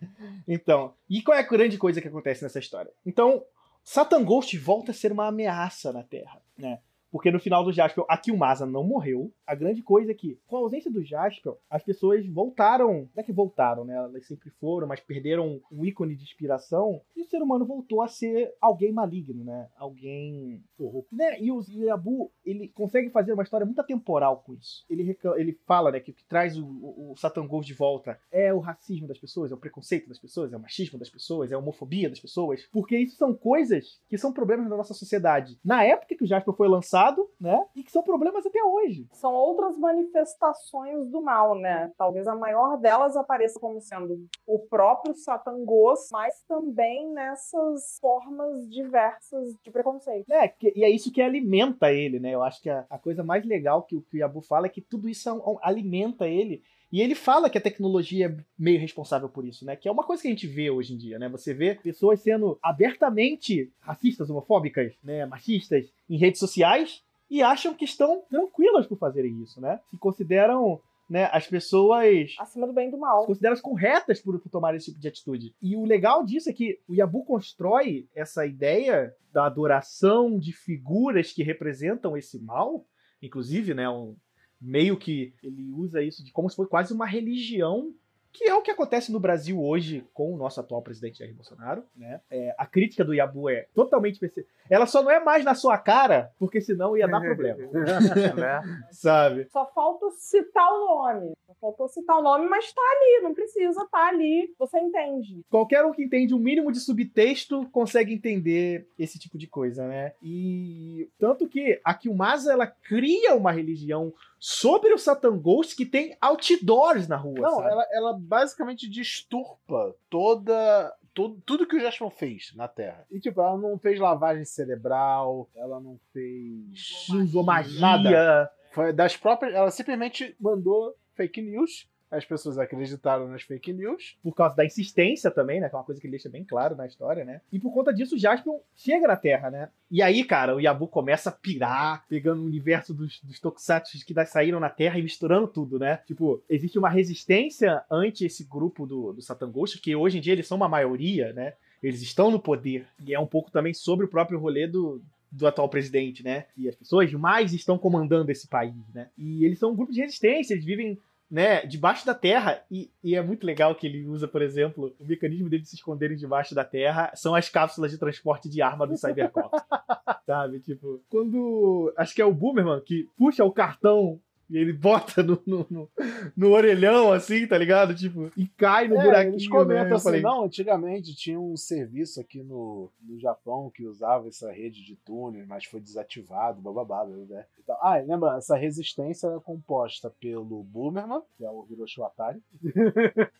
Então, e qual é a grande coisa que acontece nessa história? Então, Satan Ghost volta a ser uma ameaça na Terra, né? Porque no final do Jaspion, a Killmasa não morreu. A grande coisa é que, com a ausência do Jaspion, as pessoas voltaram. Não é que voltaram, né? Elas sempre foram, mas perderam um ícone de inspiração. E o ser humano voltou a ser alguém maligno, né? Alguém corrupto. Né? E o Yabu, ele consegue fazer uma história muito atemporal com isso. Ele, ele fala, né, que o que traz o, o, o Satan Ghost de volta é o racismo das pessoas, é o preconceito das pessoas, é o machismo das pessoas, é a homofobia das pessoas. Porque isso são coisas que são problemas da nossa sociedade. Na época que o Jasper foi lançado, né? E que são problemas até hoje. São outras manifestações do mal, né? Talvez a maior delas apareça como sendo o próprio Satan Ghost, mas também nessas formas diversas de preconceito. É, que- e é isso que alimenta ele, né? Eu acho que a, a coisa mais legal que, o- Yabu fala é que tudo isso é um- alimenta ele. E ele fala que a tecnologia é meio responsável por isso, né? Que é uma coisa que a gente vê hoje em dia, né? Você vê pessoas sendo abertamente racistas, homofóbicas, né? Machistas em redes sociais e acham que estão tranquilas por fazerem isso, né? Se consideram, né, as pessoas Acima do bem e do se mal. consideram corretas por, por tomar esse tipo de atitude. E o legal disso é que o Yabu constrói essa ideia da adoração de figuras que representam esse mal, inclusive, né, um, meio que ele usa isso de como se fosse quase uma religião, que é o que acontece no Brasil hoje com o nosso atual presidente Jair Bolsonaro, né? É, a crítica do Yabu é totalmente perce- ela só não é mais na sua cara, porque senão ia dar problema, <laughs> né? sabe? Só falta citar o nome. Faltou citar o nome, mas tá ali. Não precisa tá ali. Você entende. qualquer um que entende um mínimo de subtexto consegue entender esse tipo de coisa, né? E tanto que a Kilmasa ela cria uma religião sobre o Satan Ghost que tem outdoors na rua, Não, sabe? ela, ela basicamente disturpa toda. Tudo, tudo que o Jasper fez na Terra. E, tipo, ela não fez lavagem cerebral, ela não fez. Não usou magia. Nada. Foi das próprias. Ela simplesmente mandou fake news. As pessoas acreditaram nas fake news. por causa da insistência também, né? Que é uma coisa que ele deixa bem claro na história, né? E por conta disso, o Jaspion chega na Terra, né? E aí, cara, o Yabu começa a pirar, pegando o universo dos, dos Tokusatsu que saíram na Terra e misturando tudo, né? Tipo, existe uma resistência ante esse grupo do, do Satan Ghost, que hoje em dia eles são uma maioria, né? Eles estão no poder. E é um pouco também sobre o próprio rolê do, do atual presidente, né? E as pessoas mais estão comandando esse país, né? E eles são um grupo de resistência, eles vivem né, debaixo da terra. E, e é muito legal que ele usa, por exemplo, o mecanismo deles se esconderem debaixo da terra são as cápsulas de transporte de arma do Cybercops. <laughs> sabe? Tipo, quando. Acho que é o Boomerman que puxa o cartão. E ele bota no, no, no- no orelhão, assim, tá ligado? Tipo, e cai no É, buraquinho. eles comentam né? Assim, falei, não, antigamente tinha um serviço aqui no, no Japão que usava essa rede de túneis, mas foi desativado, bababá, né? Então, ah, lembra, essa resistência é composta pelo Boomerman, que é o Hiroshi Watari,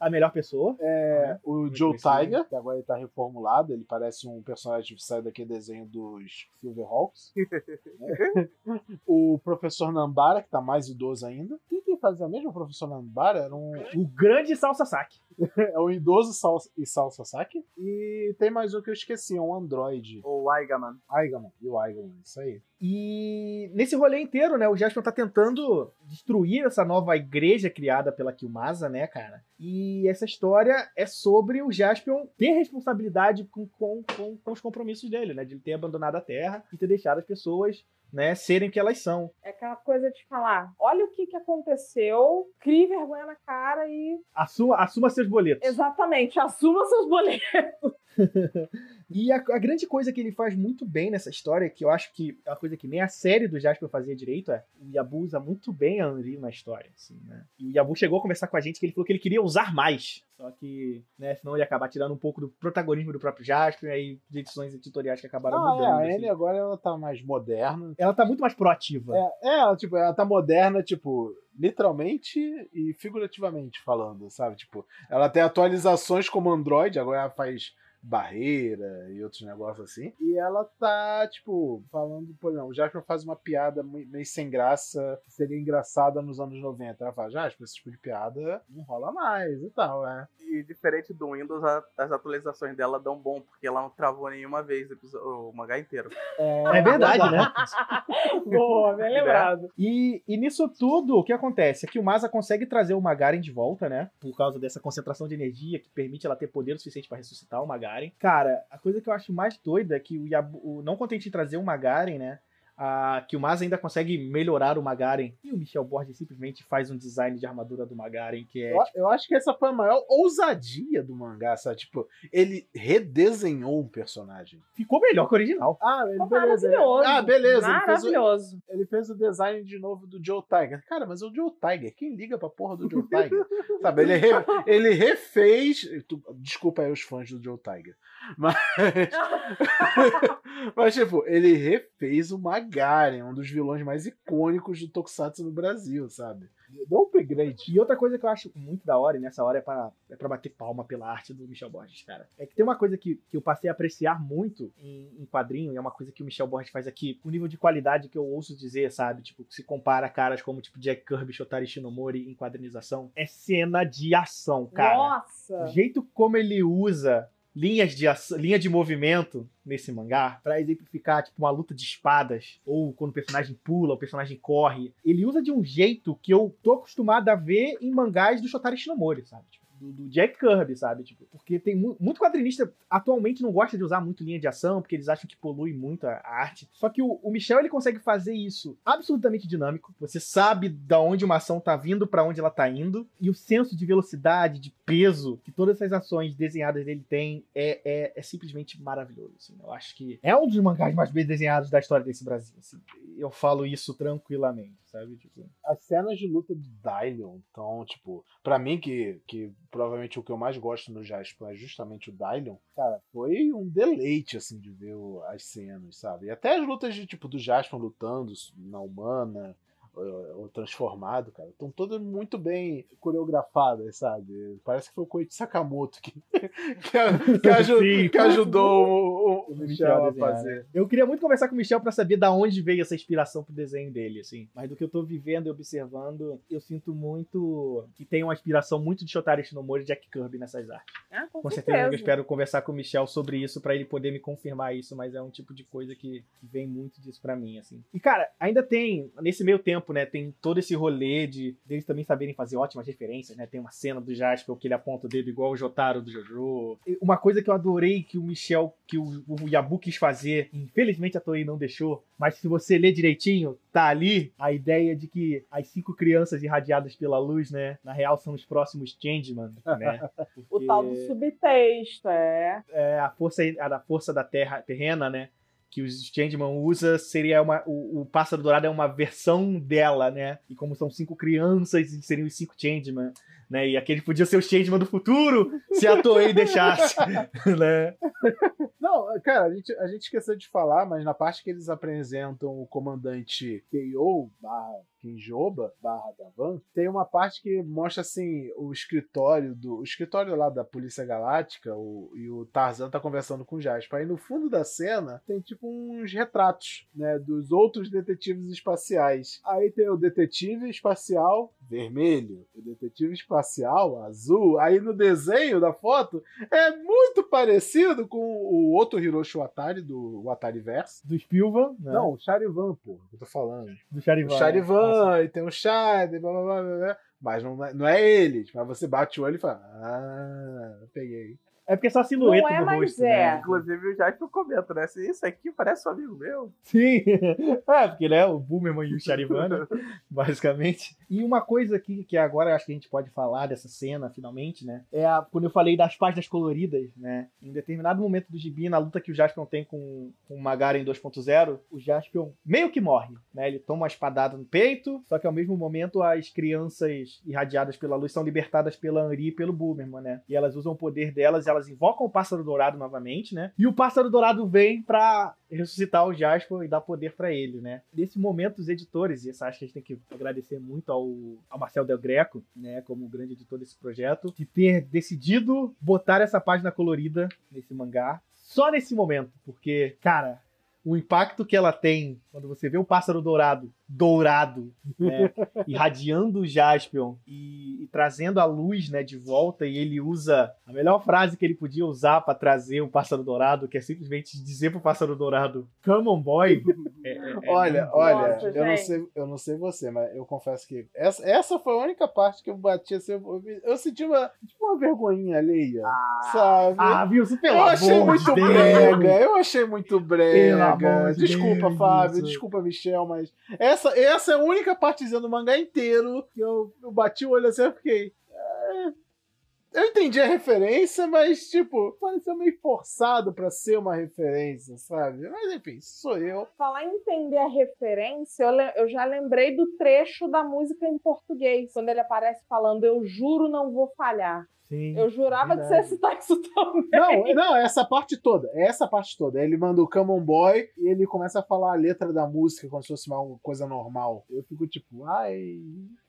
A melhor pessoa. é, o muito Joe. Tiger, que agora ele tá reformulado, ele parece um personagem que sai daquele desenho dos Silverhawks. <laughs> né? o professor Nambara, que tá mais idoso ainda. Quem que fazia mesmo o professor Nambara? Era um, O grande Salsa Saque. <laughs> é o idoso Sal, e Sal Sasaki. E tem mais um que eu esqueci, é um android. O Aigaman. Aigaman. E o Aigaman, isso aí. E nesse rolê inteiro, né, o Jaspion tá tentando destruir essa nova igreja criada pela Kilmasa, né, cara? E essa história é sobre o Jaspion ter responsabilidade com, com, com, com os compromissos dele, né? De ele ter abandonado a Terra e ter deixado as pessoas, né, serem o que elas são. É aquela coisa de falar: olha o que, que aconteceu, crie vergonha na cara e. Assuma, assuma seus boletos. Exatamente, assuma seus boletos. <laughs> E a, a grande coisa que ele faz muito bem nessa história, que eu acho que é uma coisa que nem a série do Jasper fazia direito, é o Yabu usa muito bem a Unreal na história, assim, né? E o Yabu chegou a conversar com a gente que ele falou que ele queria usar mais. Só que, né, senão ele ia acabar tirando um pouco do protagonismo do próprio Jasper, e aí de edições editoriais que acabaram Ah, mudando. é, a assim. Anne agora ela tá mais moderna. Ela tá muito mais proativa. É, é, ela, tipo, ela tá moderna, tipo, literalmente e figurativamente falando, sabe? Tipo, ela tem atualizações como Android, agora ela faz barreira e outros negócios assim. E ela tá, tipo, falando, por exemplo, o Jasper faz uma piada meio sem graça, que seria engraçada nos anos 90. Ela fala, Jasper, esse tipo de piada não rola mais e tal, né? E diferente do Windows, a- as atualizações dela dão bom, porque ela não travou nenhuma vez o mangá inteiro. É <laughs> verdade, né? <laughs> Boa, bem lembrado. E, e nisso tudo, o que acontece? É que o Masa consegue trazer o Magaren de volta, né? Por causa dessa concentração de energia que permite ela ter poder o suficiente pra ressuscitar o Magaren. Cara, a coisa que eu acho mais doida é que o Yabu, não contente em trazer o Magaren, né? A- que o Masa ainda consegue melhorar o Magaren. E o Michel Borges simplesmente faz um design de armadura do Magaren que é. Eu, eu acho que essa foi a maior ousadia do mangá, sabe? Tipo, ele redesenhou um personagem. Ficou melhor que o original. Ah, ele, beleza. ele- maravilhoso. Ah, beleza. Ele fez, o, Maravilhoso. ele fez o design de novo do Joe Tiger. Cara, mas o Joe Tiger, quem liga pra porra do Joe Tiger? <laughs> Sabe, ele, re- ele refez. tu- desculpa aí os fãs do Joe Tiger. Mas. <laughs> <laughs> mas, tipo, ele refez o Magaren, um dos vilões mais icônicos do Tokusatsu no Brasil, sabe? Deu um upgrade. E outra coisa que eu acho muito da hora, e nessa hora é pra, é pra bater palma pela arte do Michel Borges, cara. É que tem uma coisa que, que eu passei a apreciar muito em, em quadrinho, e é uma coisa que o Michel Borges faz aqui, com nível de qualidade que eu ouço dizer, sabe? Tipo, se compara a caras como tipo Jack Kirby, Shotari Shinomori em quadrinização, é cena de ação, cara. O Nossa. jeito como ele usa linhas de linha de movimento nesse mangá pra exemplificar tipo uma luta de espadas ou quando o personagem pula, o personagem corre, ele usa de um jeito que eu tô acostumado a ver em mangás do Shotari Shinomori, sabe? Tipo, do, do Jack Kirby, sabe? Tipo, porque tem mu- muito quadrinista atualmente não gosta de usar muito linha de ação, porque eles acham que polui muito a, a arte. Só que o, o Michel ele consegue fazer isso absolutamente dinâmico. Você sabe da onde uma ação tá vindo, pra onde ela tá indo, e o senso de velocidade, de peso que todas essas ações desenhadas dele tem é, é, é simplesmente maravilhoso. assim. Eu acho que é um dos mangás mais bem desenhados da história desse Brasil. assim. Eu falo isso tranquilamente, sabe? Tipo, as cenas de luta do Dylion, então, tipo, pra mim que, que provavelmente o que eu mais gosto no Jasper é justamente o Dylion, cara, foi um deleite, assim, de ver as cenas, sabe? E até as lutas de, tipo, do Jasper lutando na humana, ou, ou transformado, cara, estão todas muito bem coreografadas, sabe? Parece que foi o Koichi Sakamoto que, <laughs> que, a- que aju- Sim. que ajudou o, o, O Michel Michel a fazer. Eu queria muito conversar com o Michel pra saber da onde veio essa inspiração pro desenho dele, assim. Mas do que eu tô vivendo e observando, eu sinto muito que tem uma inspiração muito de Shotari Shinomori e Jack Kirby nessas artes. Ah, com, Com certeza certeza. eu espero conversar com o Michel sobre isso pra ele poder me confirmar isso, mas é um tipo de coisa que, que vem muito disso pra mim, assim. E cara, ainda tem nesse meio tempo, né, tem todo esse rolê de deles também saberem fazer ótimas referências, né? Tem uma cena do Jasper que ele aponta o dedo igual o Jotaro do Jojo. Uma coisa que eu adorei que o Michel, que o, o Yabu quis fazer, infelizmente a Toei não deixou, mas se você ler direitinho, tá ali a ideia de que as cinco crianças irradiadas pela luz, né, na real são os próximos Changeman, né? <laughs> O Porque- tal do subtexto, é. é, a força a da força da terra terrena, né? Que os Changeman usa seria uma. O, o pássaro dourado é uma versão dela, né? E como são cinco crianças, seriam os cinco Changeman, né? E aquele podia ser o Changeman do futuro se a Toei <laughs> deixasse, <laughs> né? Não, cara, a gente, a gente esqueceu de falar, mas na parte que eles apresentam o comandante KO barra Kinjoba barra Davan, tem uma parte que mostra assim o escritório do. O escritório lá da Polícia Galáctica, o, e o Tarzan tá conversando com o Jasper. Aí no fundo da cena tem tipo uns retratos, né? Dos outros detetives espaciais. Aí tem o detetive espacial vermelho, o detetive espacial azul. Aí no desenho da foto é muito parecido com o outro Hiroshi Watari do Watari Verse. Do Spilvan, né? Não, o Charivan, pô, que eu tô falando. do O Charivan. Charivan, e tem o Chad, blá blá blá blá. Mas não, é- não é ele. Mas você bate o olho e fala: Ah, peguei. É porque é só a silhueta Não é, do mas rosto, é. né? Inclusive, o Jasper comenta, né? Isso aqui parece um amigo meu. Sim. <laughs> É, porque ele é o Boomerman e o Charivan, né? <laughs> basicamente. E uma coisa aqui que agora eu acho que a gente pode falar dessa cena, finalmente, né? É a, quando eu falei das páginas coloridas, né? Em determinado momento do gibi, na luta que o Jaspion tem com, com o Magaren 2.0, o Jaspion meio que morre, né? Ele toma uma espadada no peito, só que ao mesmo momento as crianças irradiadas pela luz são libertadas pela Anri e pelo Boomerman, né? E elas usam o poder delas e elas invocam o Pássaro Dourado novamente, né? E o Pássaro Dourado vem pra ressuscitar o Jasper e dar poder pra ele, né? Nesse momento, os editores, e essa acho que a gente tem que agradecer muito ao, ao Marcel Del Greco, né? Como grande editor desse projeto, de ter decidido botar essa página colorida nesse mangá. Só nesse momento, porque, cara, o impacto que ela tem quando você vê o pássaro dourado, dourado, né, <laughs> irradiando o Jaspion e, e, trazendo a luz, né, de volta, e ele usa a melhor frase que ele podia usar para trazer o pássaro dourado, que é simplesmente dizer pro pássaro dourado, come on boy. <laughs> É, é, é olha, olha, Nossa, eu, não sei, eu não sei você, mas eu confesso que essa, essa foi a única parte que eu bati assim, eu, eu senti uma, tipo uma vergonhinha alheia, ah, sabe? Ah, viu? Pelo eu achei muito Deus. brega, eu achei muito brega. Desculpa, Deus. Fábio, desculpa, Michel, mas essa, essa é a única partezinha do mangá inteiro que eu, eu bati o olho assim e fiquei. É... Eu entendi a referência, mas, tipo, pareceu meio forçado para ser uma referência, sabe? Mas, enfim, sou eu. Falar em entender a referência, eu, eu já lembrei do trecho da música em português, quando ele aparece falando: Eu juro não vou falhar. Sim, eu jurava verdade. que você ia citar isso também. Não, não, essa parte toda. Essa parte toda. Ele manda o Come On Boy e ele começa a falar a letra da música como se fosse uma coisa normal. Eu fico tipo, ai.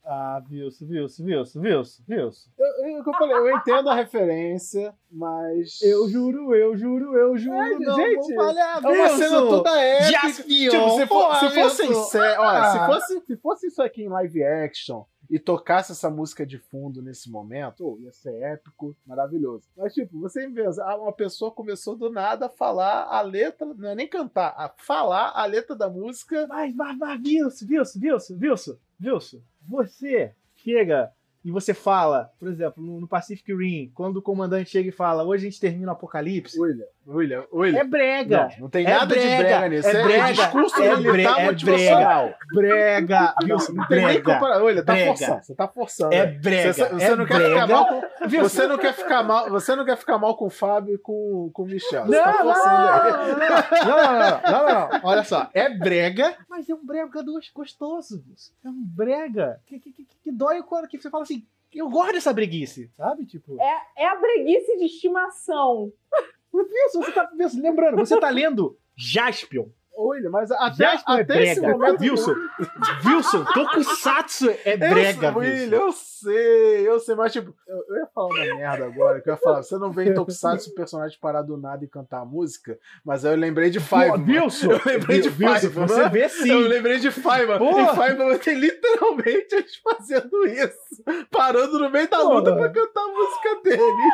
Ah, Wilson, Wilson, Wilson, Wilson, Wilson. Eu, eu, eu, falei, eu entendo a referência, mas. Eu juro, eu juro, eu juro. É, não gente, falhar, é uma cena toda épica. Tipo, se, for, se fosse sé... Olha, ah. se, fosse, se fosse isso aqui em live action, e tocasse essa música de fundo nesse momento, oh, ia ser épico, maravilhoso. Mas, tipo, você vê, uma pessoa começou do nada a falar a letra, não é nem cantar, a falar a letra da música. Mas, mas, mas, Wilson, Wilson, Wilson, Wilson, Wilson, você chega e você fala, por exemplo, no, Pacific Rim, quando o comandante chega e fala, hoje a gente termina o apocalipse. William, William, William. É brega. Não, não tem é nada brega, de brega nisso. É, brega, é discurso é militar é motivacional. Brega. Não, não tem nem comparação. William, tá forçando. Você tá forçando. É brega. Você, você é não quer brega. ficar mal com, <laughs> você não quer ficar mal, você não quer ficar mal com o Fábio e com, com o Michel. Você não, tá forçando <laughs> não, não, não, não, não, não, Olha só, é brega, mas é um brega gostoso. É um brega que, que, que, que dói quando que você fala assim, eu gosto dessa breguice, sabe? Tipo. É, é a breguice de estimação. <laughs> Isso, você tá lembrando, você tá lendo Jaspion, Olha, mas até, Jasper até é esse momento. Wilson, Wilson, Tokusatsu é brega, eu, Wilson. Eu sei, eu sei, mas tipo, eu, eu, ia falar uma merda agora, que eu ia falar, você não vê em Tokusatsu o personagem parar do nada e cantar a música, mas aí eu lembrei de Five. Pô, Wilson, eu lembrei de Five. Wilson, você vê sim. Eu lembrei de Five, mano. Em Five tem literalmente eles fazendo isso, parando no meio da luta pra cantar a música deles.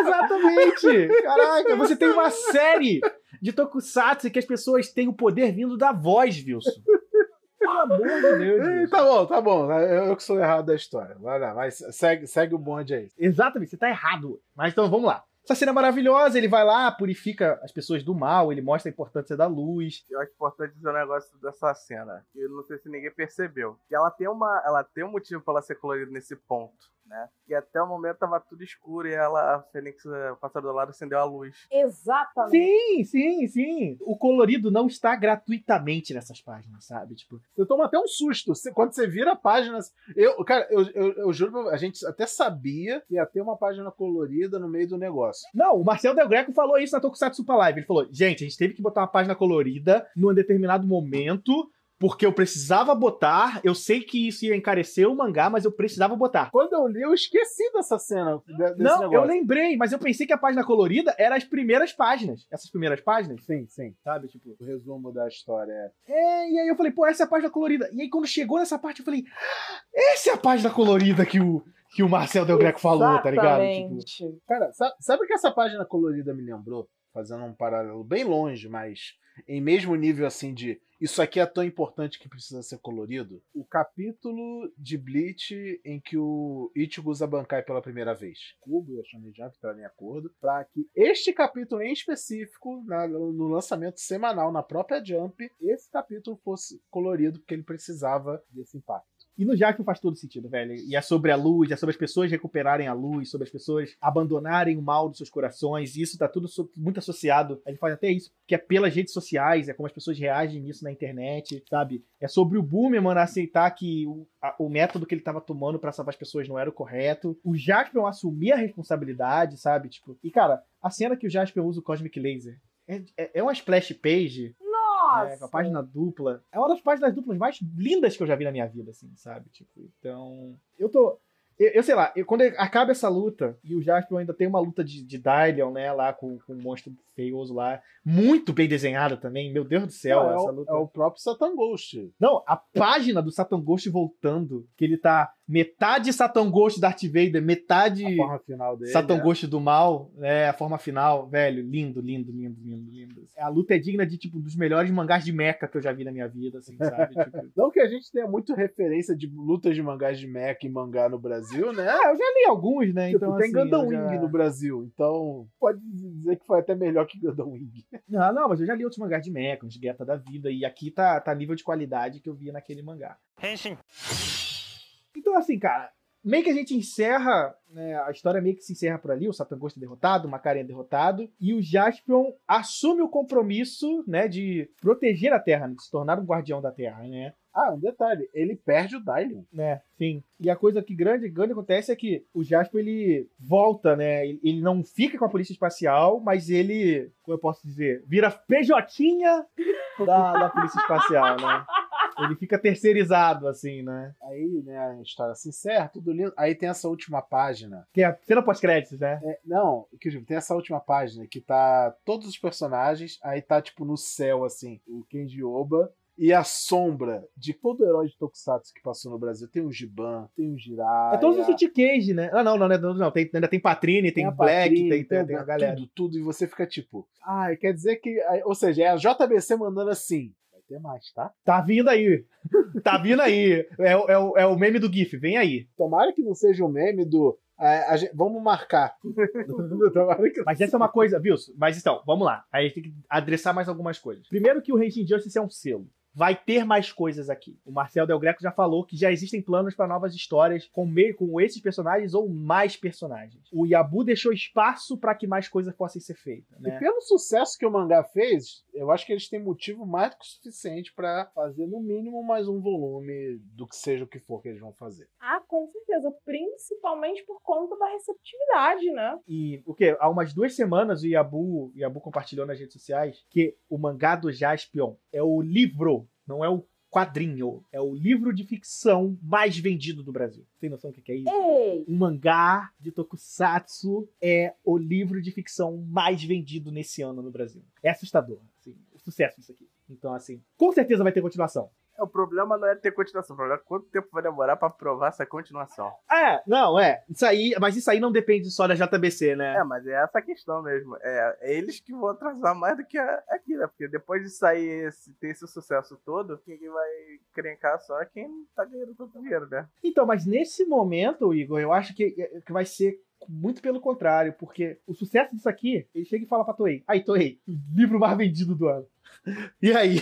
Exatamente. <laughs> Caraca, você tem uma série de Tokusatsu que as pessoas têm o poder vindo da voz, Wilson. Pelo amor de Deus. Tá bom, tá bom. Eu que sou errado da história. Vai lá, mas segue, segue o bonde aí. Exatamente, você tá errado. Mas então vamos lá. Essa cena é maravilhosa, ele vai lá, purifica as pessoas do mal, ele mostra a importância da luz. Eu acho importante dizer um negócio dessa cena, que eu não sei se ninguém percebeu. Que ela tem uma. Ela tem um motivo para ela ser colorida nesse ponto né? E até o momento tava tudo escuro e ela, a Fênix, o pássaro do lado, acendeu a luz. Exatamente. Sim, sim, sim. O colorido não está gratuitamente nessas páginas, sabe? Tipo, você toma até um susto. Quando você vira páginas. Eu, cara, eu, eu, eu juro, a gente até sabia que ia ter uma página colorida no meio do negócio. Não, o Marcel Del Greco falou isso na Tokusatsu Super Live. Ele falou: gente, a gente teve que botar uma página colorida num determinado momento porque eu precisava botar. Eu sei que isso ia encarecer o mangá, mas eu precisava botar. Quando eu li, eu esqueci dessa cena. Desse Não, negócio. eu lembrei, mas eu pensei que a página colorida era as primeiras páginas. Essas primeiras páginas? Sim, sim. Sabe, tipo, o resumo da história. É, é e aí eu falei, pô, essa é a página colorida. E aí quando chegou nessa parte, eu falei, ah, essa é a página colorida que o que o Marcel Del Greco falou, tá ligado? Tipo, cara, sabe, sabe o que essa página colorida me lembrou? Fazendo um paralelo bem longe, mas em mesmo nível assim de isso aqui é tão importante que precisa ser colorido. O capítulo de Bleach em que o Ichigo usa Bankai pela primeira vez. Kubo e a Shonen Jump entraram em acordo para que este capítulo em específico, na, no lançamento semanal na própria Jump, esse capítulo fosse colorido porque ele precisava desse impacto. E no Jaspion faz todo sentido, velho. E é sobre a luz, é sobre as pessoas recuperarem a luz, sobre as pessoas abandonarem o mal dos seus corações. E isso tá tudo muito associado. Ele faz até isso, que é pelas redes sociais, é como as pessoas reagem nisso na internet, sabe? É sobre o Boomer, mano, aceitar que o, a- o método que ele tava tomando pra salvar as pessoas não era o correto. O Jaspion assumir a responsabilidade, sabe? Tipo, e cara, a cena que o Jaspion usa o Cosmic Laser é, é, é uma splash page Nossa! é, com a página dupla. É uma das páginas duplas mais lindas que eu já vi na minha vida, assim, sabe? Tipo, então. Eu tô. Eu, eu sei lá, eu- quando acaba essa luta, e o Jaspion ainda tem uma luta de, de Dylion, né, lá com, com o monstro feioso lá, muito bem desenhada também, meu Deus do céu, Não, é, essa o, luta. é o próprio Satan Ghost. Não, a página do Satan Ghost voltando, que ele tá metade Satan Ghost Darth Vader, metade A forma final dele. Satan é. Ghost do mal, né, a forma final, velho, lindo, lindo, lindo, lindo, lindo. A luta é digna de, tipo, dos melhores mangás de mecha que eu já vi na minha vida, assim, sabe? <laughs> Tipo, Não que a gente tenha muito referência de lutas de mangás de mecha em mangá no Brasil, né? ah, eu já li alguns, né, Tipo, então, tem assim, Gundam eu já- Wing no Brasil, então pode dizer que foi até melhor que Gundam Wing. <laughs> Não, não, mas eu já li outros mangás de mecha, uns Guetta da vida, e aqui tá, tá nível de qualidade que eu via naquele mangá. Então, assim, cara, meio que a gente encerra, né, a história meio que se encerra por ali, o Satan Ghost é derrotado, o Macaria é derrotado, e o Jaspion assume o compromisso, né, de proteger a Terra, de se tornar um guardião da Terra, né. Ah, um detalhe, ele perde o Dylion. né, sim. E a coisa que grande, grande acontece é que o Jasper ele volta, né? Ele, não fica com a polícia espacial, mas ele, como eu posso dizer, vira PJ da, da polícia espacial, né? Ele fica terceirizado, assim, né? Aí, né, a história se encerra, tudo lindo. Aí tem essa última página. Que é a cena pós-créditos, né? É, não, que tem essa última página que tá todos os personagens, aí tá tipo no céu, assim, o Kenji Oba. E a sombra de todo herói de Tokusatsu que passou no Brasil. Tem o Giban, tem o Jiraiya. É todos os City Cage, né? Ah, não, não, não, não, tem, ainda tem Patrine, tem, a Black, Patrine, tem, tem, tem a galera. Tudo, tudo. E você fica tipo, ah, quer dizer que. Ou seja, é a JBC mandando assim. Vai ter mais, tá? Tá vindo aí. <laughs> Tá vindo aí. É, o- é, o- é o meme do GIF, vem aí. Tomara que não seja o meme do. a- a gente- vamos marcar. <laughs> Mas essa é uma coisa, viu? Mas então, vamos lá. Aí a gente tem que adressar mais algumas coisas. Primeiro que o Raging Justice é um selo. Vai ter mais coisas aqui. O Marcel Del Greco já falou que já existem planos para novas histórias com, meio, com esses personagens ou mais personagens. O Yabu deixou espaço para que mais coisas possam ser feitas, E né? pelo sucesso que o mangá fez, eu acho que eles têm motivo mais do que suficiente pra fazer no mínimo mais um volume do que seja o que for que eles vão fazer. Ah, com certeza. Principalmente por conta da receptividade, né? E o que? Há umas duas semanas o Yabu, o Yabu compartilhou nas redes sociais que o mangá do Jaspion é o livro, não é o quadrinho, é o livro de ficção mais vendido do Brasil. Tem noção do que é isso? Ei! Um mangá de tokusatsu é o livro de ficção mais vendido nesse ano no Brasil. É assustador, assim, o sucesso disso aqui. Então, assim, com certeza vai ter continuação. O problema não é ter continuação, o problema é quanto tempo vai demorar pra provar essa continuação. É, não, é. Isso aí, mas isso aí não depende só da JBC, né? É, mas é essa a questão mesmo. É, é eles que vão atrasar mais do que aqui, né? Porque depois de sair esse, ter esse sucesso todo, quem vai crencar só é quem tá ganhando todo o dinheiro, né? Então, mas nesse momento, Igor, eu acho que, que vai ser muito pelo contrário, porque o sucesso disso aqui, ele chega e fala pra Toei, aí Toei, livro mais vendido do ano. E aí,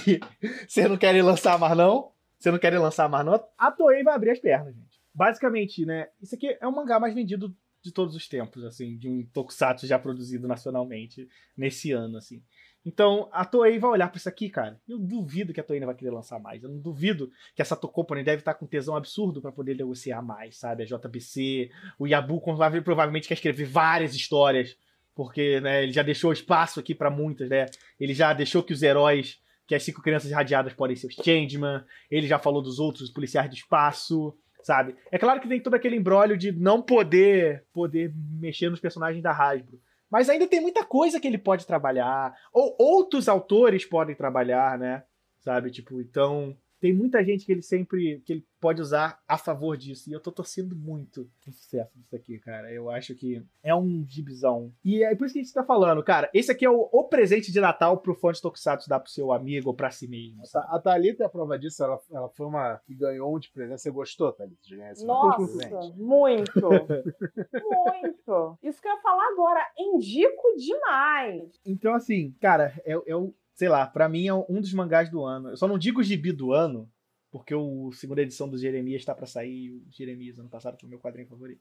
vocês não querem lançar mais não? Vocês não querem lançar mais não? A Toei vai abrir as pernas, gente. Basicamente, né, isso aqui é o mangá mais vendido de todos os tempos, assim, de um tokusatsu já produzido nacionalmente nesse ano, assim. Então, a Toei vai olhar pra isso aqui, cara. Eu duvido que a Toei não vai querer lançar mais. Eu não duvido que essa Company deve estar com tesão absurdo pra poder negociar mais, sabe? A JBC, o Yabu prova- provavelmente quer escrever várias histórias, porque né, ele já deixou espaço aqui pra muitas, né? Ele já deixou que os heróis, que as cinco crianças irradiadas podem ser os Changeman, ele já falou dos outros policiais do espaço, sabe? É claro que tem todo aquele embrólio de não poder poder mexer nos personagens da Hasbro. Mas ainda tem muita coisa que ele pode trabalhar, ou outros autores podem trabalhar, né? Sabe? Tipo, então tem muita gente que ele sempre que ele pode usar a favor disso. E eu tô torcendo muito pro sucesso disso aqui, cara. Eu acho que é um gibizão. E é por isso que a gente tá falando, cara. Esse aqui é o, o presente de Natal pro fã de Tokusatsu dar pro seu amigo ou pra si mesmo. sabe? A Thalita é a prova disso, ela, ela foi uma que ganhou um de presente. Você gostou, Thalita, de ganhar esse Nossa, muito. <laughs> muito. Isso que eu ia falar agora. Indico demais. Então, assim, cara, é, é o. Sei lá, pra mim é um dos mangás do ano. Eu só não digo gibi do ano, porque o segunda edição do Jeremias está para sair o Jeremias ano passado foi o meu quadrinho favorito.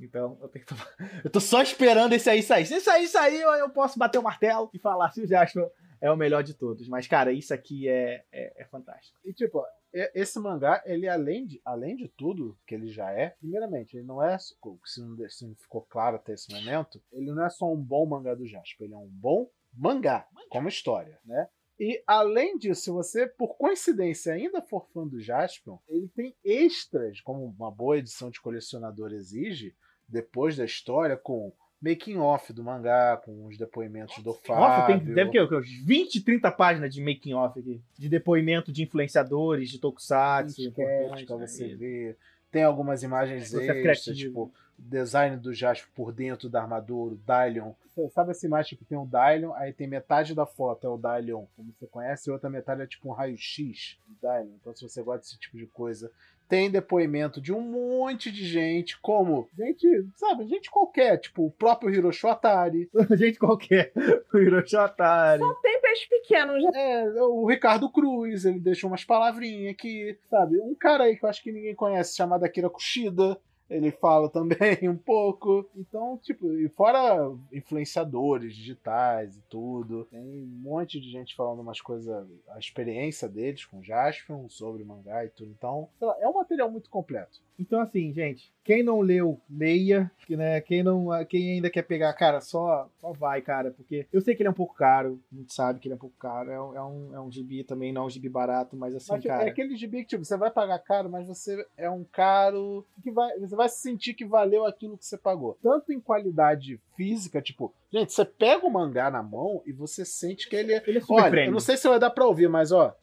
Então eu tenho que. <laughs> Eu tô só esperando esse aí sair. Se esse aí sair, eu posso bater o martelo e falar se o Jasper é o melhor de todos. Mas, cara, isso aqui é, é, é fantástico. E tipo, esse mangá, ele além de, além de tudo que ele já é, primeiramente, ele não é, se não, se não ficou claro até esse momento, ele não é só um bom mangá do Jasper, ele é um bom mangá, mangá. como história, né? E além disso, se você, por coincidência, ainda for fã do Jaspion, ele tem extras, como uma boa edição de colecionador exige, depois da história, com making off do mangá, com os depoimentos do Fábio. tem, deve ter uns 20, 30 páginas de making off aqui. De depoimento de influenciadores, de tokusatsu. Pra você ver. Tem algumas imagens extras, tipo design do Jasper por dentro da armadura, o Dylion. Sabe essa imagem que tem um Dylion, aí tem metade da foto é o Dylion, como você conhece, e outra metade é tipo um raio-x do Dylion. Então, se você gosta desse tipo de coisa, tem depoimento de um monte de gente, como gente, sabe, gente qualquer, tipo o próprio Hiroshi Atari. <laughs> gente qualquer, o Hiroshi Atari. Só tem peixe pequeno. Já. É, o Ricardo Cruz, ele deixou umas palavrinhas aqui, sabe? Um cara aí que eu acho que ninguém conhece, chamado Akira Kushida ele fala <laughs> também um pouco. Então, tipo, e fora influenciadores digitais e tudo, tem um monte de gente falando umas coisas, a experiência deles com Jaspion, sobre mangá e tudo. Então, lá, é um material muito completo. Então, assim, gente, quem não leu, leia. Né? Quem, não, quem ainda quer pegar, cara, só, só vai, cara. Porque eu sei que ele é um pouco caro. A gente sabe que ele é um pouco caro. É um, é um, é um gibi também, não é um gibi barato, mas assim, mas, tipo, cara. É aquele gibi que, tipo, você vai pagar caro, mas você é um caro que vai. Você vai sentir que valeu aquilo que você pagou. Tanto em qualidade física, tipo, gente, você pega o mangá na mão e você sente que ele é. Ele é Olha, eu não sei se vai dar pra ouvir, mas ó.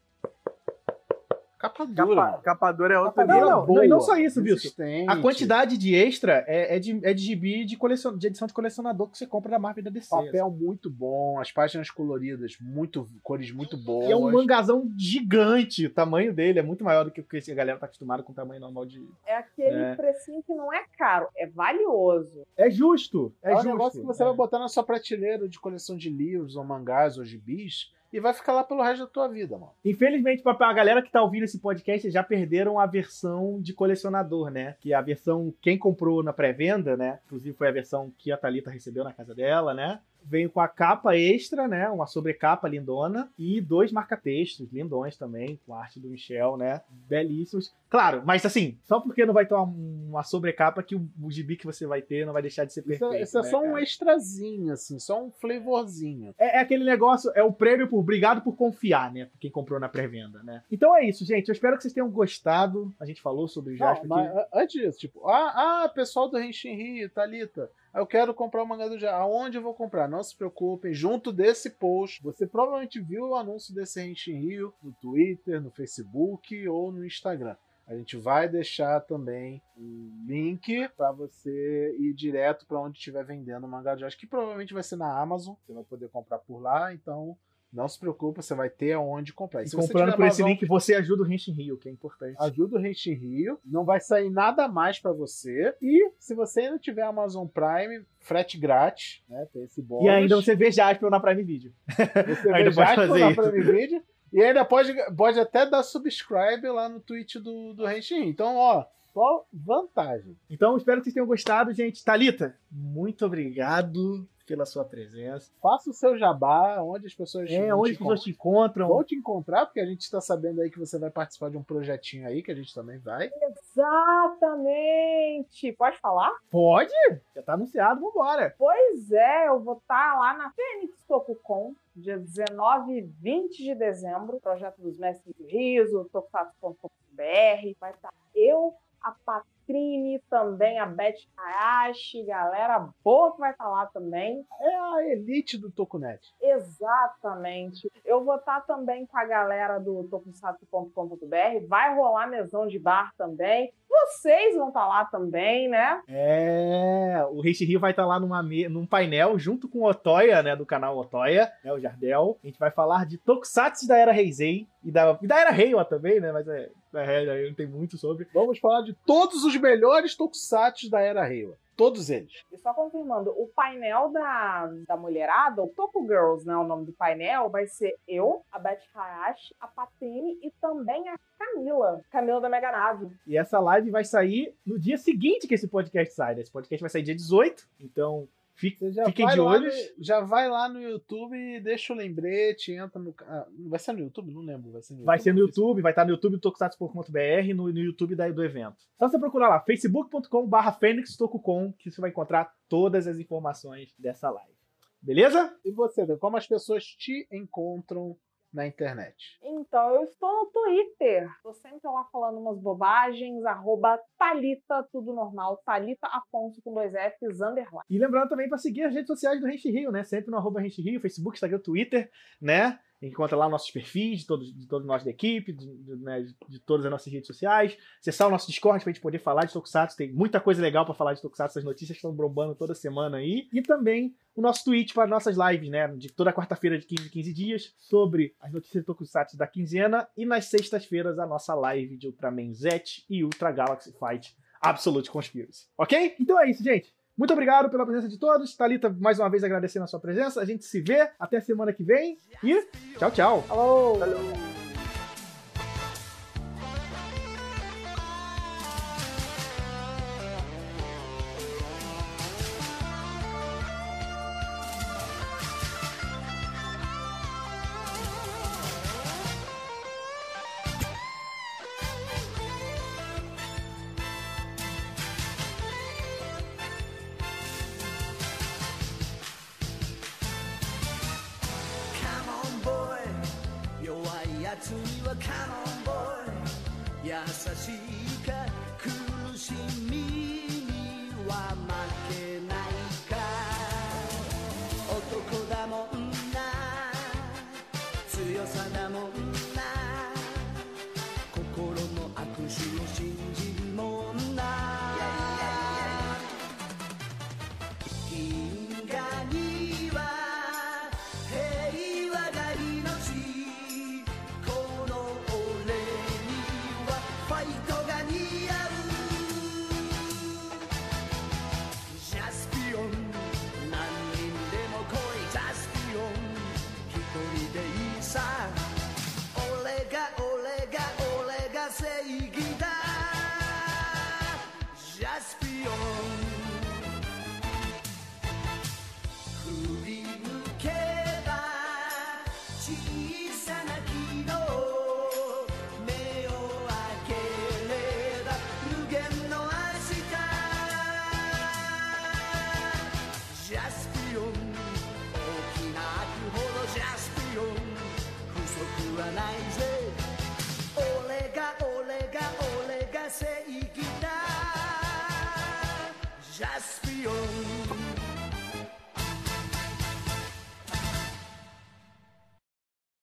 Capa dura. Capa, capa dura é outra nível. Não, não, não só isso, Wilson. A quantidade de extra é, é, de, é de gibi de, colecion, de edição de colecionador que você compra da Marvel da DC. Papel assim. muito bom, as páginas coloridas, muito cores muito boas. E é um mangazão gigante. O tamanho dele é muito maior do que o que a galera tá acostumada com o tamanho normal de. É aquele é. precinho que não é caro, é valioso. É justo. É, é justo. um negócio que você é. vai botar na sua prateleira de coleção de livros, ou mangás, ou gibis e vai ficar lá pelo resto da tua vida, mano. Infelizmente, pra a galera que tá ouvindo esse podcast já perderam a versão de colecionador, né? Que é a versão, quem comprou na pré-venda, né? Inclusive foi a versão que a Thalita recebeu na casa dela, né? Veio com a capa extra, né? Uma sobrecapa lindona e dois marca-textos lindões também, com a arte do Michel, né? Belíssimos. Claro, mas assim, só porque não vai ter uma, uma sobrecapa que o, o gibi que você vai ter não vai deixar de ser perfeito. Isso, é, isso é né, só cara? um extrazinho, assim, só um flavorzinho. É, é, aquele negócio, é o prêmio por obrigado por confiar, né? Quem comprou na pré-venda, né? Então é isso, gente. Eu espero que vocês tenham gostado. A gente falou sobre o Jasper. Não, mas antes disso, tipo, ah, ah pessoal do Renshin Rio, Thalita eu quero comprar o mangá do Jasper. Aonde eu vou comprar? Não se preocupem, junto desse post, você provavelmente viu o anúncio desse Henshin Rio no Twitter, no Facebook ou no Instagram. A gente vai deixar também um link para você ir direto para onde estiver vendendo o mangá de Jasper, que provavelmente vai ser na Amazon. Você vai poder comprar por lá, então não se preocupe, você vai ter aonde comprar. E se comprando por Amazon, esse link, você ajuda o Henshin Rio, que é importante. Ajuda o Henshin Rio, não vai sair nada mais para você. E se você ainda tiver Amazon Prime, frete grátis, né? Tem esse bônus. E ainda você vê Jasper na Prime Video. Você <laughs> vê Jasper na isso. Prime Video. E ainda pode, pode até dar subscribe lá no Twitch do, do Henshin. Então, ó, só vantagem. Então, espero que vocês tenham gostado, gente. Talita, muito obrigado pela sua presença. Faça o seu jabá, onde as pessoas É, onde as pessoas te encontram. Vão te encontrar, porque a gente está sabendo aí que você vai participar de um projetinho aí, que a gente também vai. Exatamente! Pode falar? Pode! Já tá anunciado, vambora! Pois é, eu vou estar tá lá na Fênix dia 19 e 20 de dezembro, projeto dos Mestres do Riso, tokusatsu.com.br, vai estar tá eu, a Pat Trine, também a Beth Hayashi, galera boa que vai estar lá também. É a elite do Tokunet. Exatamente. Eu vou estar também com a galera do tokusatsu.com.br, vai rolar mesão de bar também. Vocês vão estar lá também, né? É, o Reishi vai estar lá numa, num painel junto com o Otoya, né, do canal Otoya, né, o Jardel. A gente vai falar de Tokusatsu da Era Heisei e da, e da Era Reiwa também, né, mas é, da Era não tem muito sobre. Vamos falar de todos os melhores Tokusatsu da Era Reiwa. Todos eles. E só confirmando, o painel da, da mulherada, o Topo Girls, né? O nome do painel, vai ser eu, a Beth Hayashi, a Patene e também a Camila. Camila da Mega Nave. E essa live vai sair no dia seguinte que esse podcast sai. né? Esse podcast vai sair dia 18, então fique- fiquem de olho. no- já vai lá no YouTube e deixa o lembrete, entra no. ah, vai ser no YouTube? Não lembro. Vai ser no Vai ser no ou YouTube, vai estar no YouTube tokusatsu.com.br, no, no YouTube da- do evento. Só você procurar lá, facebook.com.br Fênix Tokukon, que você vai encontrar todas as informações dessa live. Beleza? E você, como as pessoas te encontram na internet? Então, eu estou no Twitter. Tô sempre lá falando umas bobagens, arroba Thalita, tudo normal. Thalita Afonso com dois Fs, underline. E lembrando também para seguir as redes sociais do Rente Rio, né? Sempre no arroba Rente Rio, Facebook, Instagram, Twitter, né? Encontra lá nossos perfis de todos, de todos nós da equipe, de, de- né, de- todas as nossas redes sociais. Acessar o nosso Discord pra gente poder falar de Tokusatsu. Tem muita coisa legal para falar de Tokusatsu. As notícias estão bombando toda semana aí. E também o nosso Twitch para nossas lives, né? De toda quarta-feira de 15 em 15 dias, sobre as notícias de Tokusatsu da quinzena. E nas sextas-feiras, a nossa live de Ultraman Z e Ultra Galaxy Fight Absolute Conspiracy. Ok? Então é isso, gente. Muito obrigado pela presença de todos. Thalita, mais uma vez agradecendo a sua presença. A gente se vê até semana que vem. E tchau, tchau. Alô! Come いやつには Come on boy 優しいか